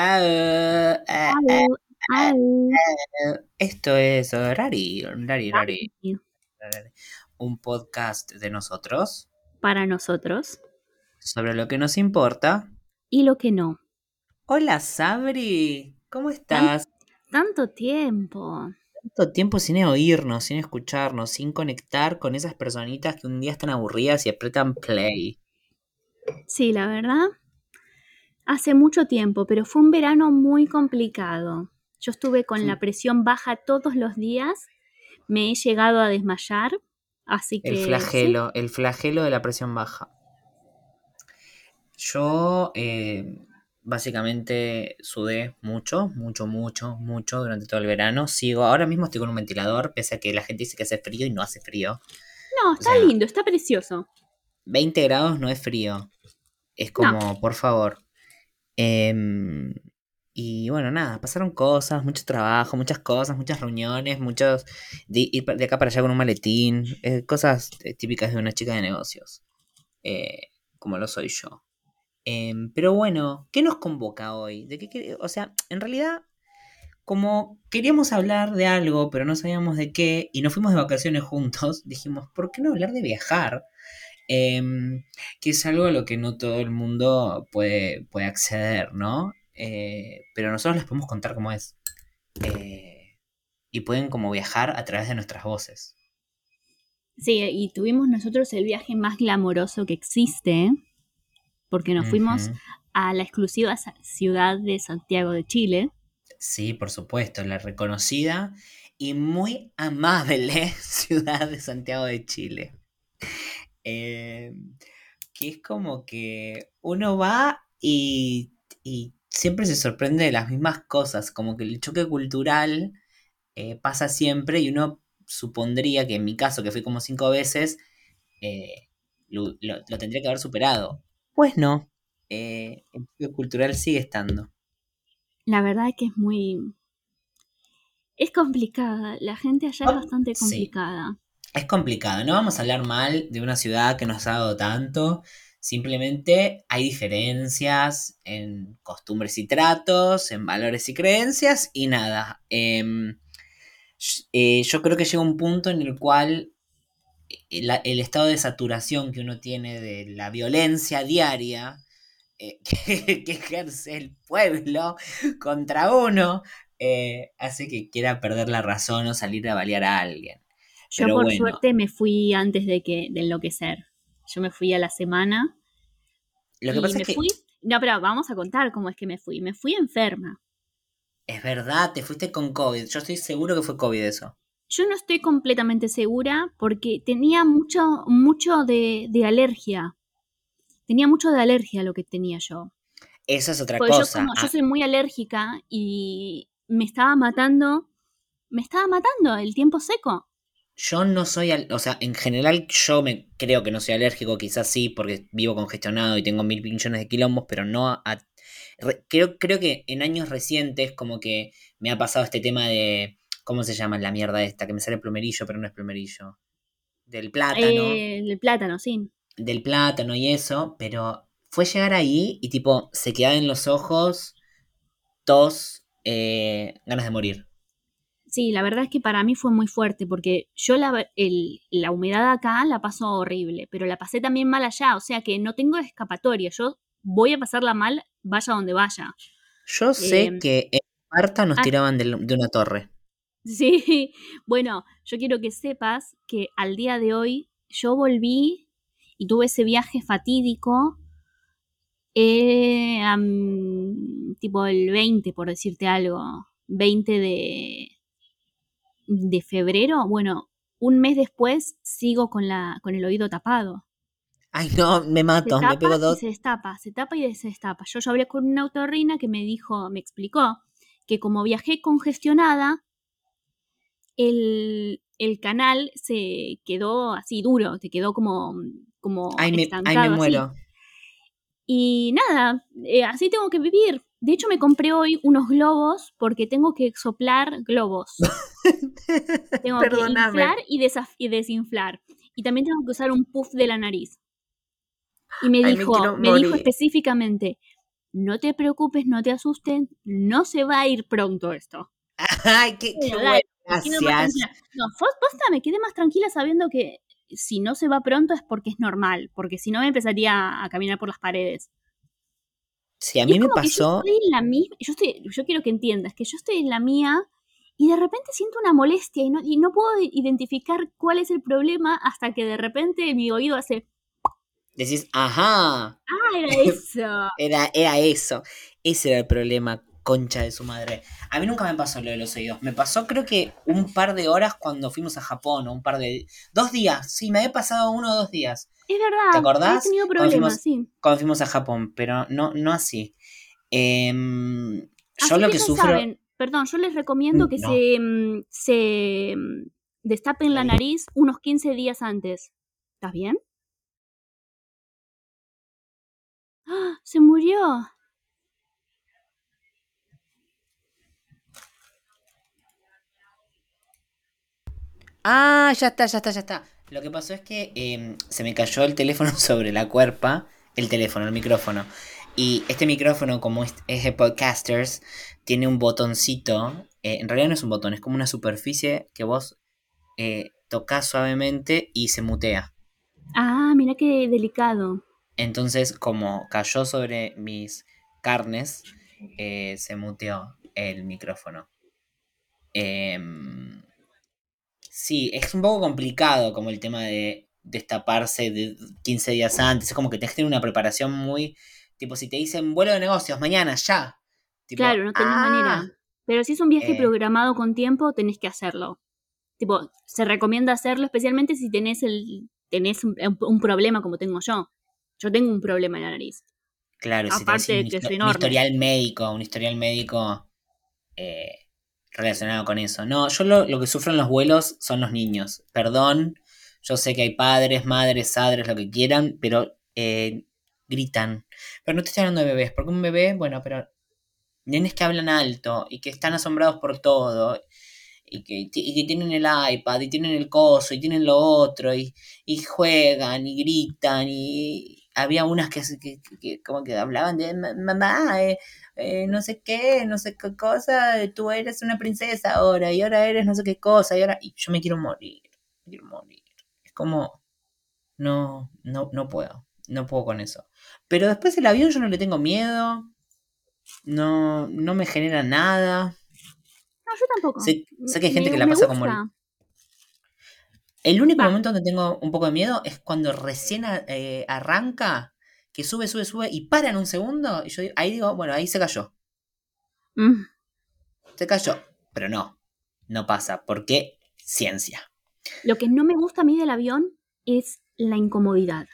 Ah, eh, eh, Esto es Rari, Rari, Rari. Un podcast de nosotros Para nosotros. sobre lo que nos importa. Y lo que no. Hola Sabri, ¿cómo estás? Tanto tiempo. Tanto tiempo sin oírnos, sin escucharnos, sin conectar con esas personitas que un día están aburridas y apretan play. Sí, la verdad. Hace mucho tiempo, pero fue un verano muy complicado. Yo estuve con Sí. la presión baja todos los días. Me he llegado a desmayar. Así que. El sí. flagelo, el flagelo de la presión baja. Yo eh, básicamente sudé mucho, mucho, mucho, mucho durante todo el verano. Sigo, ahora mismo estoy con un ventilador, pese a que la gente dice que hace frío y no hace frío. No, O está sea, lindo, está precioso. 20 grados no es frío. Es como, por favor. Em, y bueno, nada, pasaron cosas, mucho trabajo, muchas cosas, muchas reuniones, muchos... De, ir de acá para allá con un maletín, eh, cosas eh, típicas de una chica de negocios, eh, como lo soy yo. Em, pero bueno, ¿qué nos convoca hoy? ¿De qué, o sea, en realidad, como queríamos hablar de algo, pero no sabíamos de qué, y nos fuimos de vacaciones juntos, dijimos, ¿por qué no hablar de viajar? Em, que es algo a lo que no todo el mundo puede, puede acceder, ¿no? Eh, pero nosotros les podemos contar cómo es. Eh, y pueden como viajar a través de nuestras voces. Sí, y tuvimos nosotros el viaje más glamoroso que existe. Porque nos fuimos a la exclusiva ciudad de Santiago de Chile. Sí, por supuesto, la reconocida y muy amable ciudad de Santiago de Chile. Eh, que es como que uno va y, y siempre se sorprende de las mismas cosas, como que el choque cultural eh, pasa siempre y uno supondría que en mi caso, que fui como cinco veces, eh, lo, lo- lo tendría que haber superado. Pues no, eh, el choque cultural sigue estando. La verdad que es muy... Es complicada. La gente allá es Oh, bastante sí. Es complicado, no vamos a hablar mal de una ciudad que nos ha dado tanto, simplemente hay diferencias en costumbres y tratos, en valores y creencias y nada. Em, eh, yo creo que llega un punto en el cual el, el estado de saturación que uno tiene de la violencia diaria eh, que, que ejerce el pueblo contra uno eh, hace que quiera perder la razón o salir a balear a alguien. Yo Pero por bueno. suerte me fui antes de que de enloquecer. Yo me fui a la semana Lo que y pasa me es que fui. No, pero vamos a contar cómo es que me fui. Me fui enferma. es verdad, te fuiste con COVID. Yo estoy seguro que fue COVID eso. Yo no estoy completamente segura porque tenía mucho, mucho de, de alergia. Tenía mucho de alergia lo que tenía yo. Esa es otra Porque yo, cosa. como, yo Ah, soy muy alérgica y me estaba matando, me estaba matando el tiempo seco. Yo no soy, al- o sea, en general yo me creo que no soy alérgico, quizás sí, porque vivo congestionado y tengo mil millones de quilombos, pero no a, a- re- creo, creo que en años recientes como que me ha pasado este tema de, ¿cómo se llama la mierda esta? Que me sale plumerillo, pero no es plumerillo. Del plátano. Eh, el plátano, sí. del plátano y eso, pero fue llegar ahí y tipo se quedaba en los ojos, tos, eh, ganas de morir. Sí, la verdad es que para mí fue muy fuerte porque yo la, el- la humedad acá la paso horrible, pero la pasé también mal allá, o sea que no tengo escapatoria, yo voy a pasarla mal vaya donde vaya. Yo sé Eh, que en Esparta nos ah, tiraban de, una torre. sí, bueno, yo quiero que sepas que al día de hoy yo volví y tuve ese viaje fatídico, eh, tipo el 20, por decirte algo, 20 de, de febrero, bueno, un mes después sigo con, la, con el oído tapado. Ay, no, me mato, me pego tapa y dos. se destapa, se tapa y se destapa. Yo ya hablé con una autorrina que me dijo, me explicó que como viajé congestionada, el, el canal se quedó así duro, se quedó como, como Ay, me, ay, me estancado así. muero. Y nada, eh, así tengo que vivir. De hecho, me compré hoy unos globos porque tengo que soplar globos. Tengo que inflar y, y desinflar. Y también tengo que usar un puff de la nariz. Y me Ay, dijo, me, dijo específicamente, no te preocupes, no te asustes, no se va a ir pronto esto. Ay, qué, qué bueno, gracias. No, posta, me quedé más tranquila sabiendo que si no se va pronto es porque es normal, porque si no me empezaría a caminar por las paredes. Sí, a mí me pasó. yo estoy en la misma, yo, estoy, yo quiero que entiendas que yo estoy en la mía y de repente siento una molestia y no, y no puedo identificar cuál es el problema hasta que de repente mi oído hace. Decís, ajá. Ah, era eso. era, era eso. Ese era el problema concha de su madre. A mí nunca me pasó lo de los oídos. Me pasó creo que un par de horas cuando fuimos a Japón, o un par de... Dos días, sí, me había pasado uno o dos días. Es verdad. ¿Te acordás? He tenido problemas, cuando fuimos, sí. Cuando fuimos a Japón, pero no, no así. Eh, yo lo que, sufro... Saben, perdón, yo les recomiendo que No. se, mm, se mm, destapen la nariz unos 15 días antes. ¿Estás bien? ¡Ah! Se murió. Ah, ya está, ya está, ya está. Lo que pasó es que eh, se me cayó el teléfono sobre la cuerpa. El teléfono, el micrófono. Y este micrófono, como es, es de podcasters, tiene un botoncito. eh, en realidad no es un botón, es como una superficie que vos eh, tocas suavemente y se mutea. Ah, mira qué delicado. Entonces, como cayó sobre mis carnes, eh, se muteó el micrófono. Em, sí, es un poco complicado como el tema de destaparse de 15 días antes. Es como que tenés que tener una preparación muy... Tipo, si te dicen vuelo de negocios, mañana, ya. Tipo, claro, no tenés "Ah". manera. Pero si es un viaje Eh. programado con tiempo, tenés que hacerlo. Tipo, se recomienda hacerlo especialmente si tenés el tenés un, un problema como tengo yo. Yo tengo un problema en la nariz. Claro, si Aparte tenés de un, que histo- soy un historial médico, un historial médico eh, relacionado con eso. No, yo lo, lo que sufro en los vuelos son los niños. Perdón, yo sé que hay padres, madres, padres, lo que quieran, pero eh, gritan. Pero no te estoy hablando de bebés, porque un bebé, bueno, pero nenes que hablan alto y que están asombrados por todo. Y que, y que tienen el iPad, y tienen el coso, y tienen lo otro, y, y juegan, y gritan, y había unas que, que, que- como que hablaban de "Ma- mamá, eh, eh, no sé qué, no sé qué cosa, tú eres una princesa ahora, y ahora eres no sé qué cosa, y ahora, y yo me quiero morir, me quiero morir. Es como, no, no, no puedo, no puedo con eso. Pero después el avión yo no le tengo miedo, no, no me genera nada. No, yo tampoco. Sé, sé que hay gente Me- que la pasa como el, único Va. momento donde tengo un poco de miedo es cuando recién a- eh, arranca, que sube, sube, sube y para en un segundo. Y yo ahí digo, bueno, ahí se cayó. Mm. Se cayó. Pero no, no pasa. porque Ciencia. Lo que no me gusta a mí del avión es la incomodidad.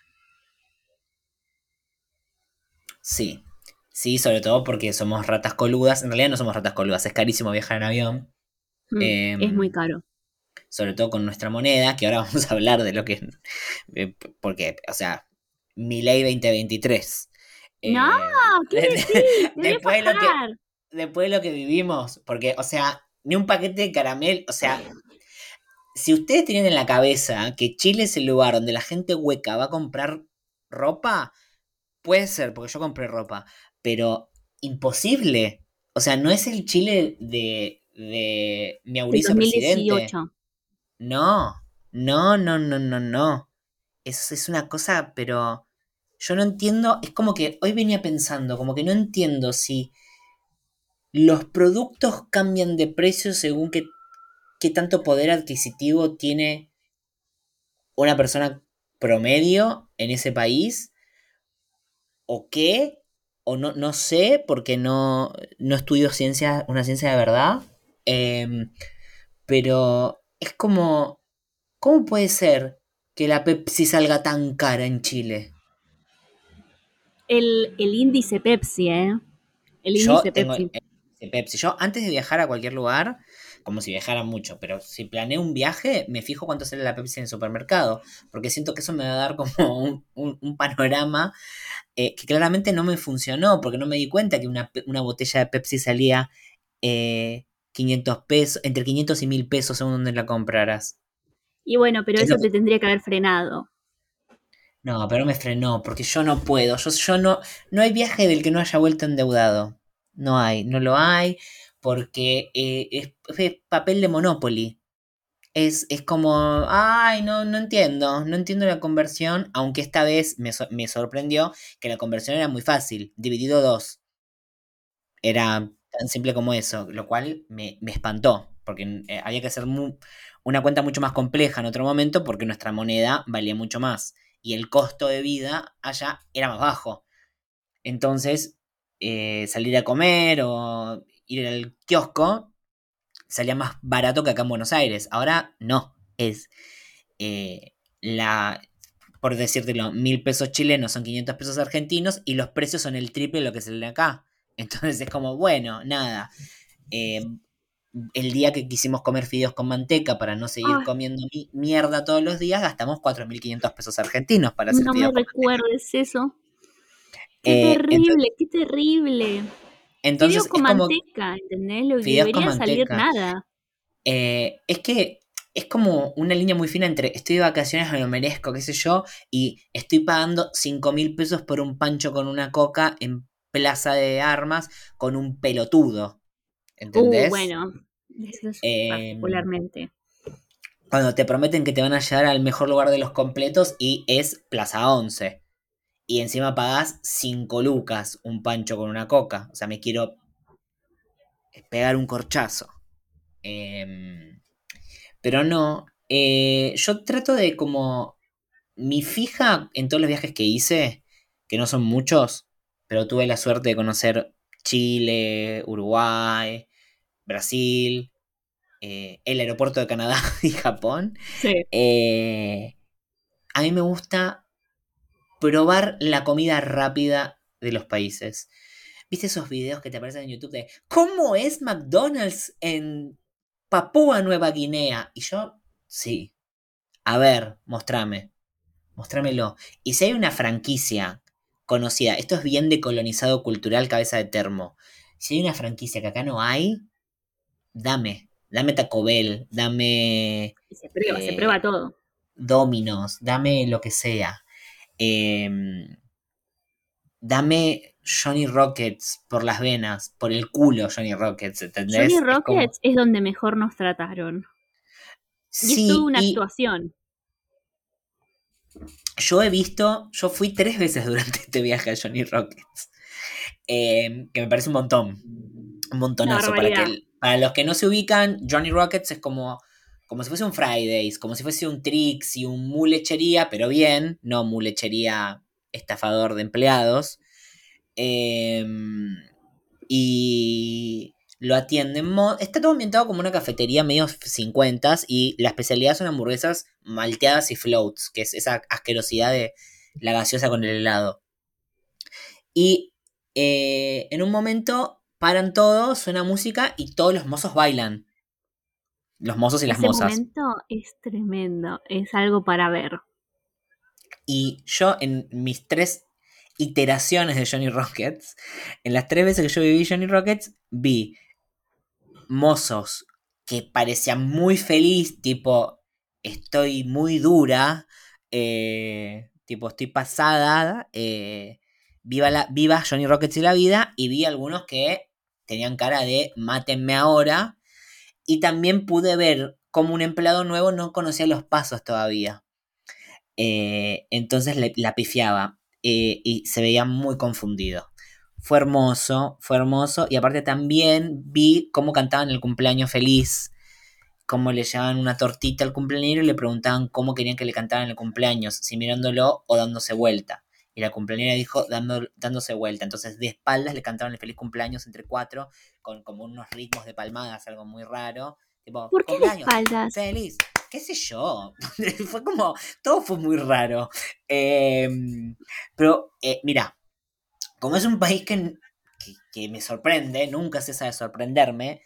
Sí. Sí, sobre todo porque somos ratas coludas. En realidad no somos ratas coludas, es carísimo viajar en avión. Mm, Em, es muy caro. sobre todo con nuestra moneda, que ahora vamos a hablar de lo que... porque, o sea, mi ley 2023. No, ¿qué decís? Te voy a después, de lo que, después de lo que vivimos, porque, o sea, ni un paquete de caramel, o sea, si ustedes tienen en la cabeza que Chile es el lugar donde la gente hueca va a comprar ropa, puede ser, porque yo compré ropa, pero imposible. O sea, no es el Chile de, de mi Mauricio presidente. 2018. No, no, no, no, no, no. Es una cosa, pero yo no entiendo, es como que hoy venía pensando, como que no entiendo si los productos cambian de precio según qué, qué tanto poder adquisitivo tiene una persona promedio en ese país, o qué, o no, no sé, porque no, no estudio ciencia, una ciencia de verdad. Em, pero es como, ¿cómo puede ser que la Pepsi salga tan cara en Chile? El, el índice Pepsi, ¿eh? El Yo índice tengo Pepsi. el Pepsi. Yo antes de viajar a cualquier lugar, como si viajara mucho, pero si planeo un viaje, me fijo cuánto sale la Pepsi en el supermercado, porque siento que eso me va a dar como un, un- un panorama eh, que claramente no me funcionó, porque no me di cuenta que una, una botella de Pepsi salía eh, 500 pesos, entre 500 y 1000 pesos según donde la compraras. Y bueno, pero ¿Qué es eso te tendría que haber frenado. No, pero me frenó, porque yo no puedo. Yo, yo no. No hay viaje del que no haya vuelto endeudado. No hay, no lo hay, porque eh, es, papel de Monopoly. Es, es, como, ay, no, no entiendo, no entiendo la conversión, aunque esta vez me, me sorprendió que la conversión era muy fácil, dividido dos. Era tan simple como eso, lo cual me, me espantó, porque eh, había que hacer una cuenta mucho más compleja en otro momento porque nuestra moneda valía mucho más y el costo de vida allá era más bajo. Entonces, eh, salir a comer o ir al kiosco salía más barato que acá en Buenos Aires. Ahora no, es eh, la, por decírtelo, mil pesos chilenos son 500 pesos argentinos y los precios son el triple de lo que sale acá. Entonces es como, bueno, nada. Eh, el día que quisimos comer fideos con manteca para no seguir comiendo mierda todos los días, gastamos 4.500 pesos argentinos para hacer No me recuerdes eso. Qué eh, terrible, qué terrible. Entonces, fideos con manteca, ¿entendés? Lo debería salir nada. Eh, es que es como una línea muy fina entre estoy de vacaciones, me lo merezco, qué sé yo, y estoy pagando 5 mil pesos por un pancho con una coca en plaza de armas con un pelotudo. ¿Entendés? Uh, bueno, eso es em, particularmente. Cuando te prometen que te van a llevar al mejor lugar de los completos y es Plaza 11. Y encima pagás 5 lucas un pancho con una coca. O sea, me quiero pegar un corchazo. Em, pero no. Eh, yo trato de como. Mi fija en todos los viajes que hice, que no son muchos, pero tuve la suerte de conocer Chile, Uruguay, Brasil, eh, el aeropuerto de Canadá y Japón. Eh, a mí me gusta probar la comida rápida de los países. ¿Viste esos videos que te aparecen en YouTube de cómo es McDonald's en Papúa Nueva Guinea? Y yo, sí. A ver, mostrame. Mostrámelo. Y si hay una franquicia conocida. Esto es bien decolonizado cultural, cabeza de termo. Si hay una franquicia que acá no hay, dame. Dame Taco Bell, dame. Se prueba, se prueba todo. Dominos, dame lo que sea. Em, dame Johnny Rockets por las venas, por el culo Johnny Rockets, ¿entendés? Johnny Rockets es, donde mejor nos trataron. Y es una actuación yo he visto, yo fui tres veces durante este viaje a Johnny Rockets, eh, que me parece un montón, un montonazo. Para, que, para los que no se ubican, Johnny Rockets es como, como si fuese un Fridays, como si fuese un Trix y un mulechería, pero bien, no mulechería estafador de empleados. Em, y lo atienden. Está todo ambientado como una cafetería medio 50 y la especialidad son hamburguesas malteadas y floats, que es esa asquerosidad de la gaseosa con el helado. Y eh, en un momento paran todos, suena música y todos los mozos bailan. Los mozos y las Ese mozas. momento es tremendo, es algo para ver. Y yo en mis tres iteraciones de Johnny Rockets, en las tres veces que yo viví Johnny Rockets, vi mozos que parecían muy feliz, tipo, estoy muy dura, eh, tipo, estoy pasada, eh, viva, la, viva Johnny Rockets y la vida, y vi algunos que tenían cara de mátenme ahora, y también pude ver como un empleado nuevo no conocía los pasos todavía. Eh, entonces la pifiaba y se veía muy confundido. Fue hermoso, fue hermoso. Y aparte también vi cómo cantaban el cumpleaños feliz. Cómo le llevaban una tortita al cumpleañero y le preguntaban cómo querían que le cantaran el cumpleaños, si mirándolo o dándose vuelta. Y la cumpleañera dijo dando, dándose vuelta. Entonces de espaldas le cantaban el feliz cumpleaños entre cuatro, con como unos ritmos de palmadas, algo muy raro. Tipo, ¿Por qué de espaldas? Feliz. ¿Qué sé yo? fue como, todo fue muy raro. Em, pero, eh, mira, como es un país que, me sorprende, nunca cesa de sorprenderme,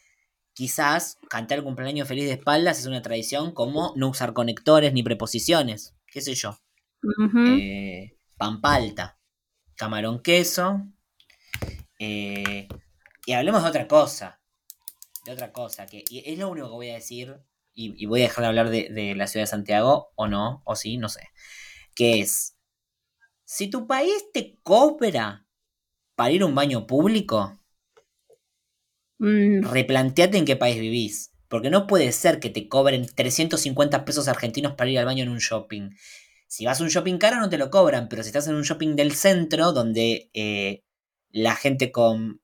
quizás cantar el cumpleaños feliz de espaldas es una tradición como no usar conectores ni preposiciones, qué sé yo. Eh, pampalta, camarón queso. Eh, y hablemos de otra cosa. De otra cosa, que es lo único que voy a decir, y, voy a dejar de hablar de, de, la ciudad de Santiago, o no, o sí, no sé. Que es Si tu país te cobra para ir a un baño público, Mm, replanteate en qué país vivís. Porque no puede ser que te cobren 350 pesos argentinos para ir al baño en un shopping. Si vas a un shopping caro no te lo cobran, pero si estás en un shopping del centro, donde eh, la gente con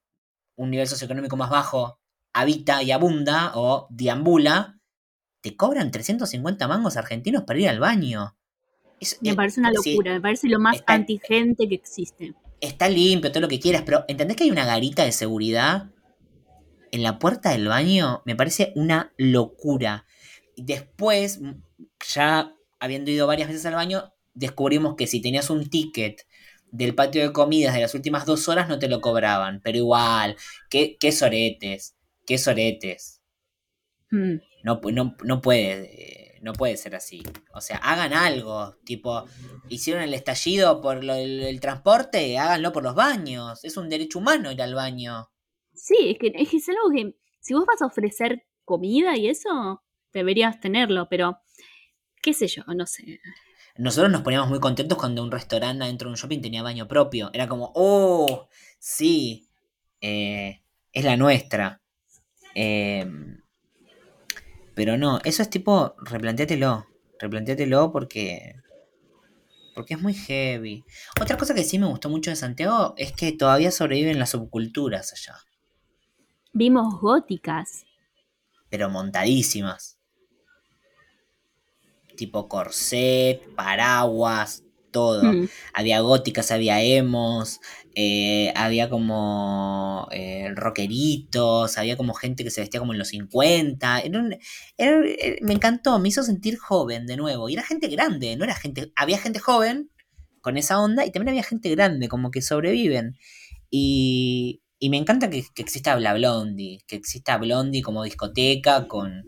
un nivel socioeconómico más bajo habita y abunda o deambula, te cobran 350 mangos argentinos para ir al baño. Es- me parece una sí, locura, me parece lo más está- antigente que existe. está limpio, todo lo que quieras, pero ¿entendés que hay una garita de seguridad en la puerta del baño? Me parece una locura. Después, ya habiendo ido varias veces al baño, descubrimos que si tenías un ticket del patio de comidas de las últimas dos horas no te lo cobraban, pero igual, qué, qué soretes, qué soretes. Mm. No, no, no puede, eh, no puede ser así. O sea, hagan algo. Tipo, hicieron el estallido por lo- el, el transporte, háganlo por los baños. Es un derecho humano ir al baño. Sí, es que, es que es algo que si vos vas a ofrecer comida y eso, deberías tenerlo, pero qué sé yo, no sé. Nosotros nos poníamos muy contentos cuando un restaurante dentro de un shopping tenía baño propio. Era como, oh, sí, eh, es la nuestra. Eh, pero no, eso es tipo, replantéatelo. Replantéatelo porque. Porque es muy heavy. Otra cosa que sí me gustó mucho de Santiago es que todavía sobreviven las subculturas allá. Vimos góticas. Pero montadísimas. Tipo corset, paraguas, todo. Mm. Había góticas, había emos, eh, había como eh, rockeritos, había como gente que se vestía como en los 50. Era un- era- eh, me encantó, me hizo sentir joven de nuevo. Y era gente grande, no era gente. Había gente joven con esa onda y también había gente grande, como que sobreviven. Y, y me encanta que, que exista Bla Blondie, que exista Blondie como discoteca, con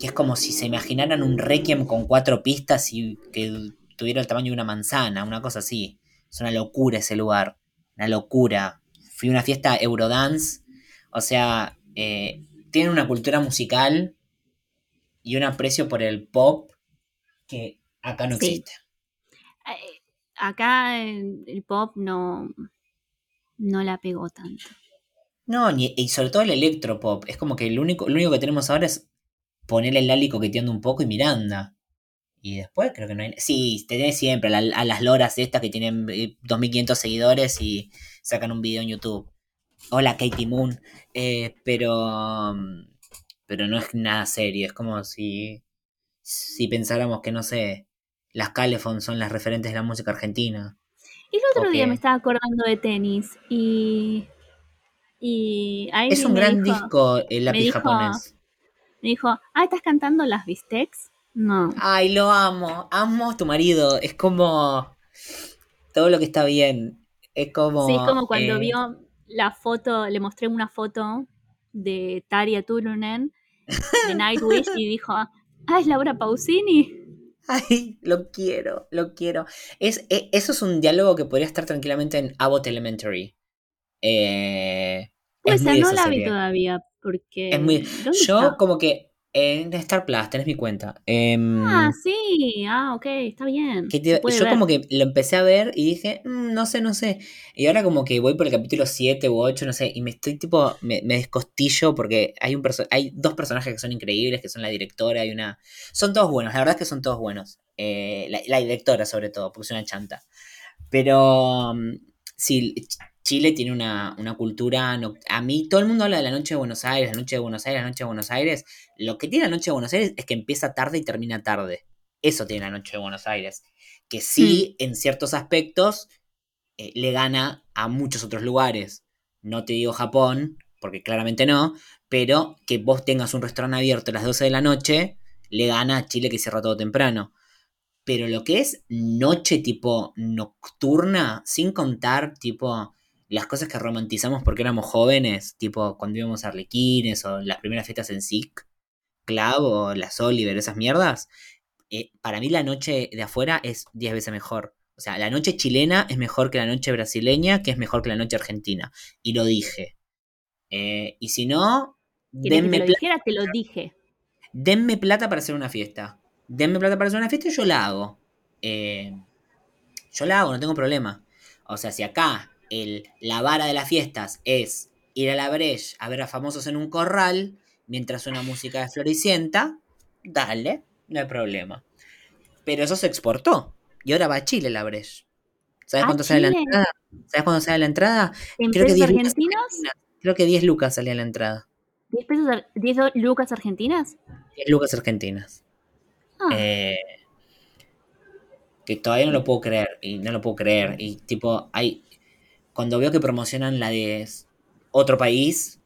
que es como si se imaginaran un requiem con cuatro pistas y que tuviera el tamaño de una manzana, una cosa así. Es una locura ese lugar, una locura. Fui a una fiesta Eurodance, o sea, eh, tienen una cultura musical y un aprecio por el pop que acá no Sí. existe. Eh, Acá el, el pop no, no la pegó tanto. No, y sobre todo el electropop. Es como que lo único, lo único que tenemos ahora es ponerle el Lali coqueteando un poco y Miranda. Y después creo que no hay... Sí, tenés siempre a, la- a las loras estas que tienen eh, 2.500 seguidores y sacan un video en YouTube. Hola Katie Moon. Eh, pero... Pero no es nada serio. Es como si... Si pensáramos que, no sé... Las Calefon son las referentes de la música argentina. Y el otro día me estaba acordando de tenis y. Y ahí Es un gran dijo, disco el lápiz japonés. Me dijo, ah, ¿estás cantando las Bistecs? No. Ay, lo amo. Amo a tu marido. Es como. Todo lo que está bien. Es como. sí, es como cuando eh, vio la foto, le mostré una foto de Taria Turunen de Nightwish y dijo, ah, es Laura Pausini. Ay, lo quiero, lo quiero. Es, e- eso es un diálogo que podría estar tranquilamente en Abbott Elementary. Eh, Pues es esa muy no la vi todavía, porque... Es muy- ¿dónde Yo, está? como que. En Star Plus, tenés mi cuenta. Em, Ah, sí, ah, ok, está bien. que te- yo ver. como que lo empecé a ver y dije, "Mm, no sé, no sé. Y ahora como que voy por el capítulo 7 u 8, no sé, y me estoy tipo, me, me descostillo porque hay un hay dos personajes que son increíbles, que son la directora y una... Son todos buenos, la verdad es que son todos buenos. Eh, la, la directora sobre todo, porque es una chanta. Pero mm, sí, Chile tiene una, una cultura... no- a mí todo el mundo habla de la noche de Buenos Aires, la noche de Buenos Aires, la noche de Buenos Aires. Lo que tiene la noche de Buenos Aires es que empieza tarde y termina tarde. Eso tiene la noche de Buenos Aires. Que sí, en ciertos aspectos, eh, le gana a muchos otros lugares. No te digo Japón, porque claramente no, pero que vos tengas un restaurante abierto a las 12 de la noche, le gana a Chile que cierra todo temprano. Pero lo que es noche tipo nocturna, sin contar tipo las cosas que romantizamos porque éramos jóvenes, tipo cuando íbamos a Arlequines o las primeras fiestas en SIC, Club o las Oliver, esas mierdas, eh, para mí la noche de afuera es 10 veces mejor. O sea, la noche chilena es mejor que la noche brasileña, que es mejor que la noche argentina. Y lo dije. Eh, y si no, ¿Querés que te denme, lo dijera? Te lo dije. denme plata para hacer una fiesta. Denme plata para hacer una fiesta y yo la hago. Eh, yo la hago, no tengo problema. O sea, si acá el, la vara de las fiestas es ir a la Breche a ver a famosos en un corral mientras suena música de Floricienta, dale, no hay problema. Pero eso se exportó y ahora va a Chile la Breche. ¿Sabes cuánto sale la entrada? ¿Sabes cuándo sale la entrada? ¿En Creo pesos argentinos? Creo que 10 lucas salía la entrada. ¿10, pesos, 10 lucas argentinas? 10 lucas argentinas. Ah. Eh, que todavía no lo puedo creer. Y no lo puedo creer. Y tipo, hay. Cuando veo que promocionan la de otro país,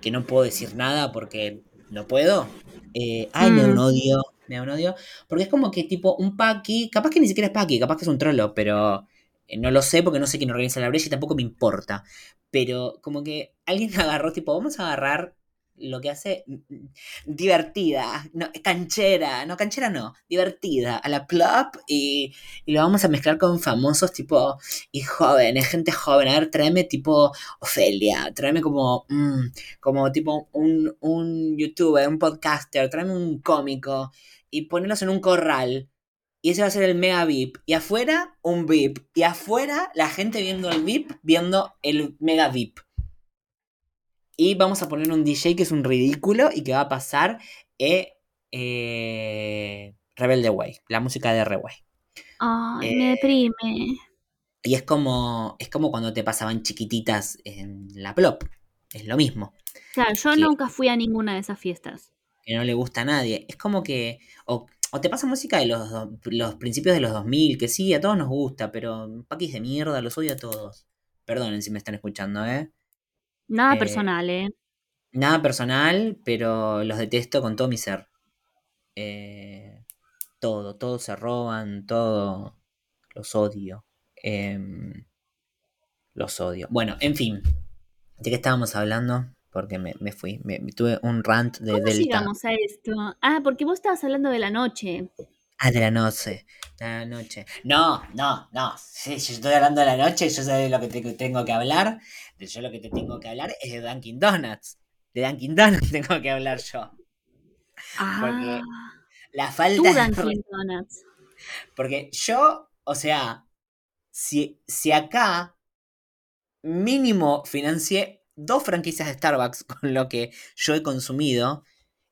que no puedo decir nada porque no puedo. Eh, ay, me da un mm. odio. Me da un odio. Porque es como que tipo un paqui. Capaz que ni siquiera es paqui, capaz que es un trollo, pero eh, no lo sé porque no sé quién organiza la brecha y tampoco me importa. Pero como que alguien agarró, tipo, vamos a agarrar lo que hace divertida, no, canchera, no, canchera no, divertida, a la plop y, y, lo vamos a mezclar con famosos tipo y jóvenes, gente joven. A ver, tráeme tipo Ofelia, tráeme como, mm, como tipo un, un youtuber, un podcaster, tráeme un cómico y ponerlos en un corral y ese va a ser el mega VIP. Y afuera, un VIP. Y afuera, la gente viendo el VIP, viendo el mega VIP. Y vamos a poner un DJ que es un ridículo y que va a pasar eh, eh, Rebelde Way, la música de Reway. Ay, me eh, deprime. Y es como, es como cuando te pasaban chiquititas en la plop. Es lo mismo. Claro, yo nunca fui a ninguna de esas fiestas. Que no le gusta a nadie. Es como que o te pasa música de los, los principios de los 2000, que sí, a todos nos gusta, pero paquis de mierda, los odio a todos. Perdonen si me están escuchando, ¿eh? Nada eh, personal, ¿eh? Nada personal, pero los detesto con todo mi ser. Eh, todo, todo se roban, todo los odio. Em, los odio. Bueno, en fin. ¿De qué estábamos hablando? porque me, me fui. Me, tuve un rant de ¿Cómo Delta. a esto? Ah, porque vos estabas hablando de la noche. Ah, de la noche. De la noche. No, no, no. Sí, yo estoy hablando de la noche, yo sé de lo que te, tengo que hablar. Yo lo que te tengo que hablar es de Dunkin' Donuts. De Dunkin' Donuts tengo que hablar yo. Ah. Porque la falta de Dunkin' Donuts. Porque yo, o sea, si, si acá mínimo financié dos franquicias de Starbucks con lo que yo he consumido.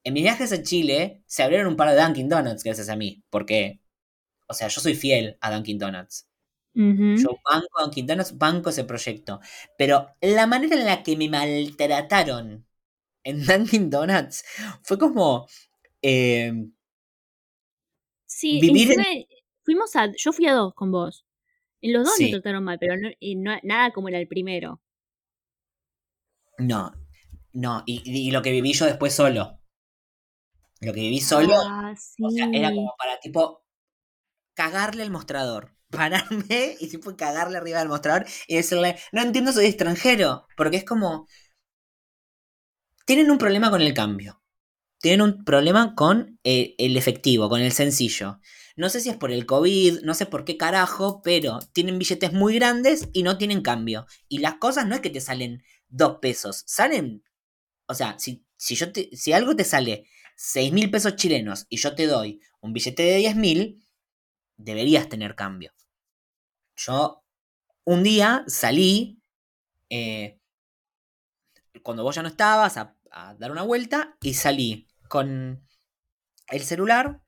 En mis viajes a Chile se abrieron un par de Dunkin' Donuts gracias a mí, porque, o sea, yo soy fiel a Dunkin' Donuts. Yo banco Dunkin' Donuts, banco ese proyecto. Pero la manera en la que me maltrataron en Dunkin' Donuts fue como... Eh, sí, fuimos a, yo fui a dos con vos. En los dos me trataron mal, pero nada como era el primero. No, no, y, lo que viví yo después solo. Lo que viví solo, ah, o sea, era como para tipo cagarle el mostrador. Pararme y tipo cagarle arriba del mostrador y decirle, no entiendo, soy extranjero. Porque es como. Tienen un problema con el cambio. Tienen un problema con eh, el efectivo, con el sencillo. No sé si es por el COVID, no sé por qué carajo, pero tienen billetes muy grandes y no tienen cambio. Y las cosas no es que te salen dos pesos. Salen, o sea, si, si, yo te, si algo te sale seis mil pesos chilenos y yo te doy un billete de diez mil, deberías tener cambio. Yo un día salí, eh, cuando vos ya no estabas, a, dar una vuelta y salí con el celular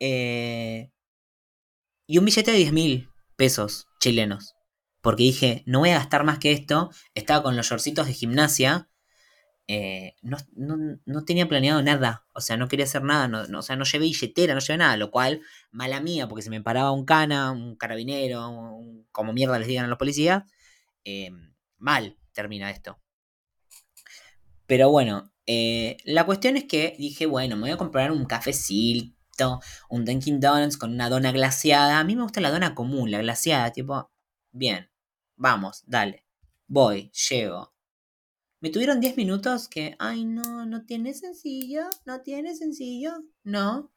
eh, y un billete de diez mil pesos chilenos porque dije, no voy a gastar más que esto. Estaba con los shortcitos de gimnasia. Eh, no, tenía planeado nada. O sea, no quería hacer nada. No, o sea, no llevé billetera, no llevé nada. Lo cual, mala mía, porque se me paraba un cana, un carabinero, como mierda les digan a los policías. Eh, mal termina esto. Pero bueno, eh, la cuestión es que dije, bueno, me voy a comprar un cafecito, un Dunkin' Donuts con una dona glaciada. A mí me gusta la dona común, la glaciada, tipo, bien. Vamos, dale. Voy, llego. Me tuvieron 10 minutos que, ay, no, no tiene sencillo, no tiene sencillo, no,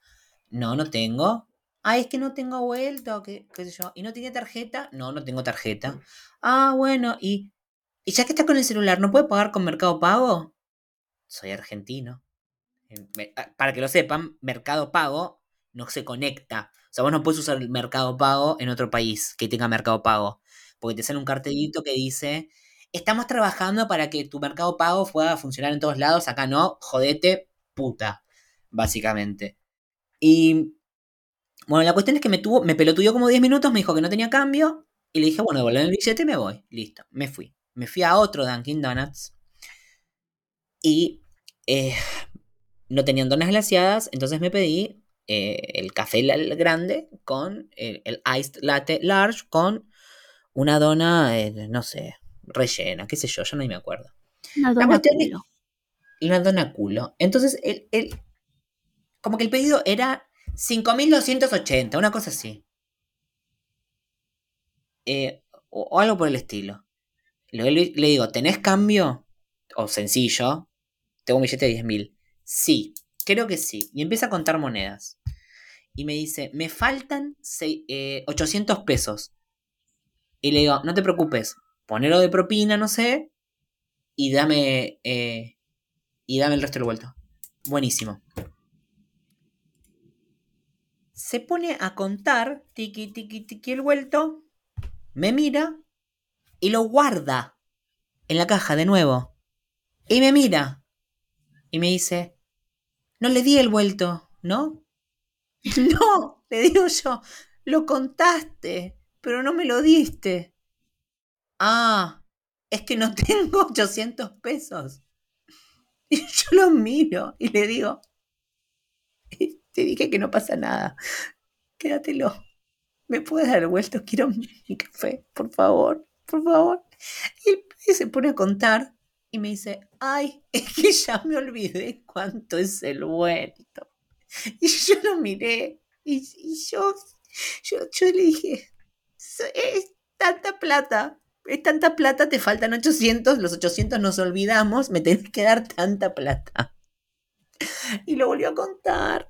no, no tengo. Ay, es que no tengo vuelto, qué, qué sé yo. ¿Y no tiene tarjeta? No, no tengo tarjeta. Ah, bueno, y, y ya que está con el celular, ¿no puede pagar con Mercado Pago? Soy argentino. Ah, para que lo sepan, Mercado Pago no se conecta. O sea, vos no puedes usar el Mercado Pago en otro país que tenga Mercado Pago, porque te sale un cartelito que dice, estamos trabajando para que tu Mercado Pago pueda funcionar en todos lados, acá no, jodete, puta, básicamente. Y bueno, la cuestión es que me tuvo, me pelotudió como 10 minutos, me dijo que no tenía cambio, y le dije, bueno, devolver el billete y me voy. Listo, me fui. Me fui a otro Dunkin' Donuts. Y eh, no tenían donas glaciadas, entonces me pedí eh, el café grande con el, iced latte large con una dona, eh, no sé, rellena, qué sé yo, ya no me acuerdo. Una dona culo. una dona culo. Entonces, el, el, como que el pedido era 5.280, una cosa así. Eh, o, algo por el estilo. Le, le, digo, ¿tenés cambio? O sencillo. Tengo un billete de 10.000. Sí, creo que sí. Y empieza a contar monedas. Y me dice, me faltan 800 eh, pesos. Y le digo, no te preocupes, ponelo de propina, no sé, y dame, eh, y dame el resto del vuelto. Buenísimo. Se pone a contar, tiki, tiki, tiki, el vuelto, me mira y lo guarda en la caja de nuevo. Y me mira y me dice, no le di el vuelto, ¿no? no, le digo yo, lo contaste, pero no me lo diste. Ah, es que no tengo 800 pesos. Y yo lo miro y le digo, te dije que no pasa nada, quédatelo. ¿me puedes dar el vuelto? Quiero mi café, por favor, por favor. Y se pone a contar y me dice, ay, es que ya me olvidé cuánto es el vuelto. Y yo lo miré y, yo, yo, yo, le dije, es tanta plata, es tanta plata, te faltan 800, los 800 nos olvidamos, me tenés que dar tanta plata. Y lo volvió a contar.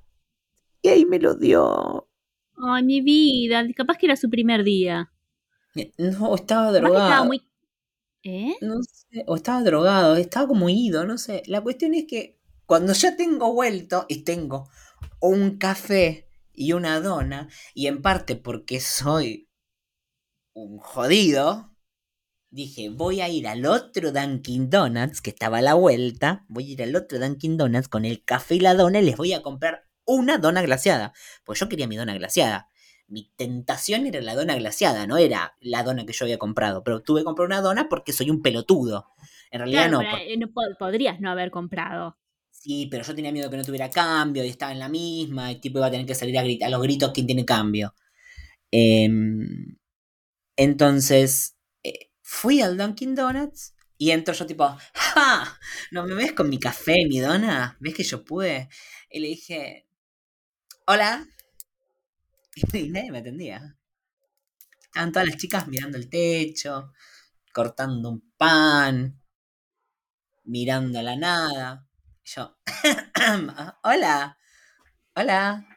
Y ahí me lo dio. Ay, mi vida, capaz que era su primer día. Eh, no, estaba drogado. Estaba muy... ¿Eh? No sé, o estaba drogado, estaba como ido, no sé. La cuestión es que cuando ya tengo vuelto y tengo un café y una dona, y en parte porque soy un jodido, dije, voy a ir al otro Dunkin' Donuts que estaba a la vuelta, voy a ir al otro Dunkin' Donuts con el café y la dona y les voy a comprar una dona glaciada. Pues yo quería mi dona glaciada. Mi tentación era la dona glaciada, no era la dona que yo había comprado. Pero tuve que comprar una dona porque soy un pelotudo. En realidad no, eh, no. Podrías no haber comprado. Sí, pero yo tenía miedo que no tuviera cambio y estaba en la misma. Y tipo iba a tener que salir a, gritar, a los gritos quién tiene cambio. Em, entonces, fui al Dunkin' Donuts y entro yo tipo, ¡ja! ¿No me ves con mi café y mi dona? ¿Ves que yo pude? Y le dije, hola. Y nadie me atendía. Estaban todas las chicas mirando el techo, cortando un pan, mirando a la nada. yo, hola, hola.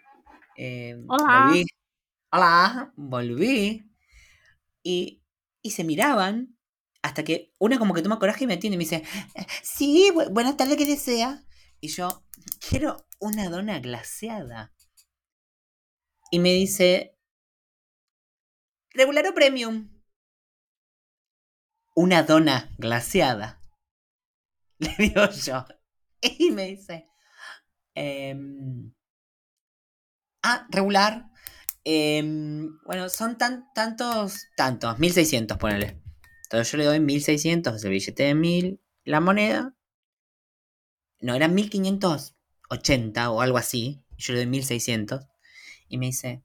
Eh, hola. Volví. Hola, volví. Y, y se miraban hasta que una como que toma coraje y me atiende y me dice, sí, buenas tardes, ¿qué desea? Y yo, quiero una dona glaseada y me dice, regular o premium. Una dona glaseada. Le digo yo. Y me dice, em, ah, regular. Em, bueno, son tan, tantos, tantos, 1600, ponele. Entonces yo le doy 1600, el billete de 1000, la moneda. No, eran 1580 o algo así. Yo le doy 1600 y me dice,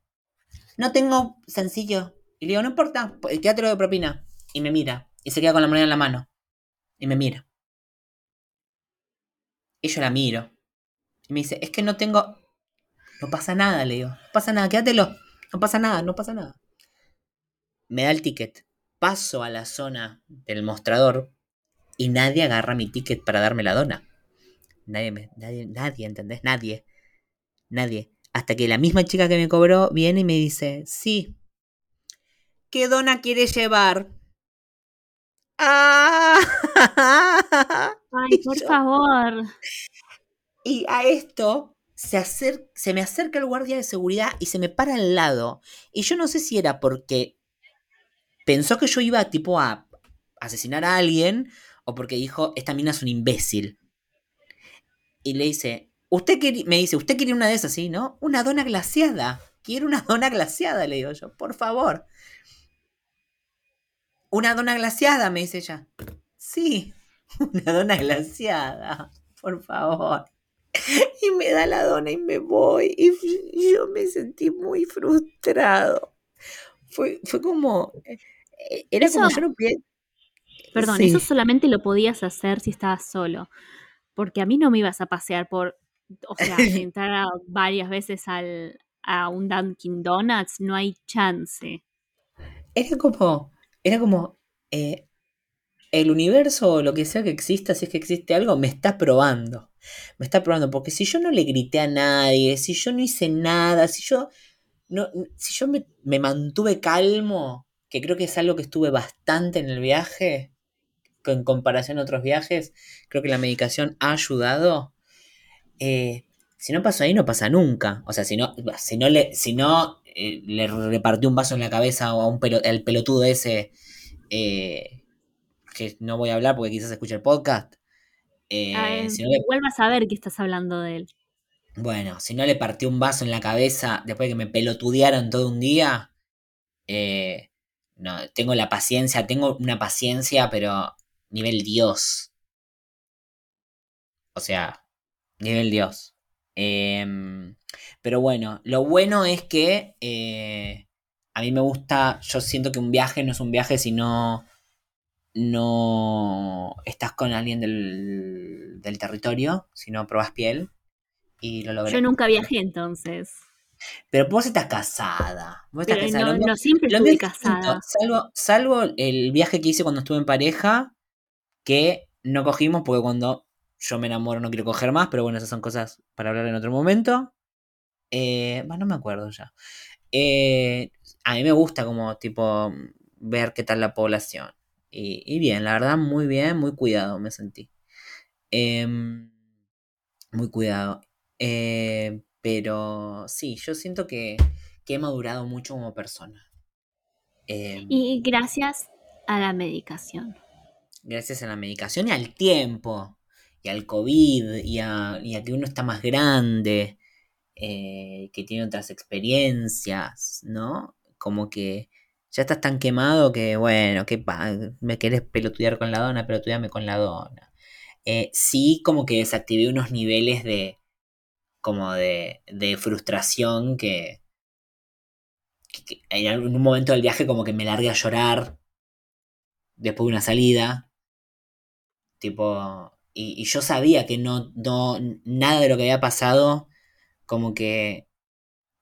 no tengo sencillo. Y le digo, no importa, pues, quédate lo de propina. Y me mira. Y se queda con la moneda en la mano. Y me mira. Y yo la miro. Y me dice, es que no tengo... No pasa nada, le digo. No pasa nada, quédatelo. No pasa nada, no pasa nada. Me da el ticket. Paso a la zona del mostrador y nadie agarra mi ticket para darme la dona. Nadie, nadie, nadie, ¿entendés? Nadie. Nadie. Hasta que la misma chica que me cobró viene y me dice, sí, ¿qué dona quieres llevar? ¡Ah! Ay, por favor. Y a esto se, se me acerca el guardia de seguridad y se me para al lado. Y yo no sé si era porque pensó que yo iba tipo a asesinar a alguien o porque dijo, esta mina es un imbécil. Y le dice, usted me dice, usted quiere una de esas, ¿sí? ¿No? Una dona glaciada. Quiero una dona glaciada, le digo yo, por favor. Una dona glaciada, me dice ella. Sí, una dona glaciada, por favor. Y me da la dona y me voy. Y yo me sentí muy frustrado. Fue, fue como. Eh, era como yo no Perdón, eso solamente lo podías hacer si estabas solo. Porque a mí no me ibas a pasear por. O sea, entrar varias veces al, a un Dunkin' Donuts, no hay chance. Era como. Era como. Eh, el universo o lo que sea que exista, si es que existe algo, me está probando. Me está probando. Porque si yo no le grité a nadie, si yo no hice nada, si yo. No, si yo me, mantuve calmo, que creo que es algo que estuve bastante en el viaje, en comparación a otros viajes, creo que la medicación ha ayudado. Eh, si no pasó ahí, no pasa nunca. O sea, si no, si no le, si no, eh, le repartió un vaso en la cabeza o a un pelo, el pelotudo ese, eh, que no voy a hablar porque quizás escuche el podcast. Ah, si no a saber que estás hablando de él. Bueno, si no le partió un vaso en la cabeza después de que me pelotudearon todo un día, no, tengo la paciencia, tengo una paciencia, pero nivel Dios. O sea, nivel Dios. Em, pero bueno, lo bueno es que eh, a mí me gusta, yo siento que un viaje no es un viaje si no, estás con alguien del, del territorio, si no probas piel. Y lo logré. Yo nunca viajé entonces. Pero vos estás casada. Vos estás casada. No, siempre estuve casada. Salvo, salvo el viaje que hice cuando estuve en pareja, que no cogimos porque cuando yo me enamoro no quiero coger más, pero bueno, esas son cosas para hablar en otro momento. Eh, no me acuerdo ya. Eh, a mí me gusta como tipo ver qué tal la población. Y, bien, la verdad, muy bien, muy cuidado me sentí. Em, muy cuidado. Eh, pero sí, yo siento que, que, he madurado mucho como persona. Em, y gracias a la medicación gracias a la medicación y al tiempo, y al COVID, y a, que uno está más grande, eh, que tiene otras experiencias, ¿no? Como que ya estás tan quemado que, bueno, que me querés pelotudear con la dona, pelotudeame con la dona. Eh, sí, como que desactivé unos niveles de, como de, de frustración que, en algún momento del viaje como que me largué a llorar después de una salida. Tipo, y, yo sabía que no, no, nada de lo que había pasado como que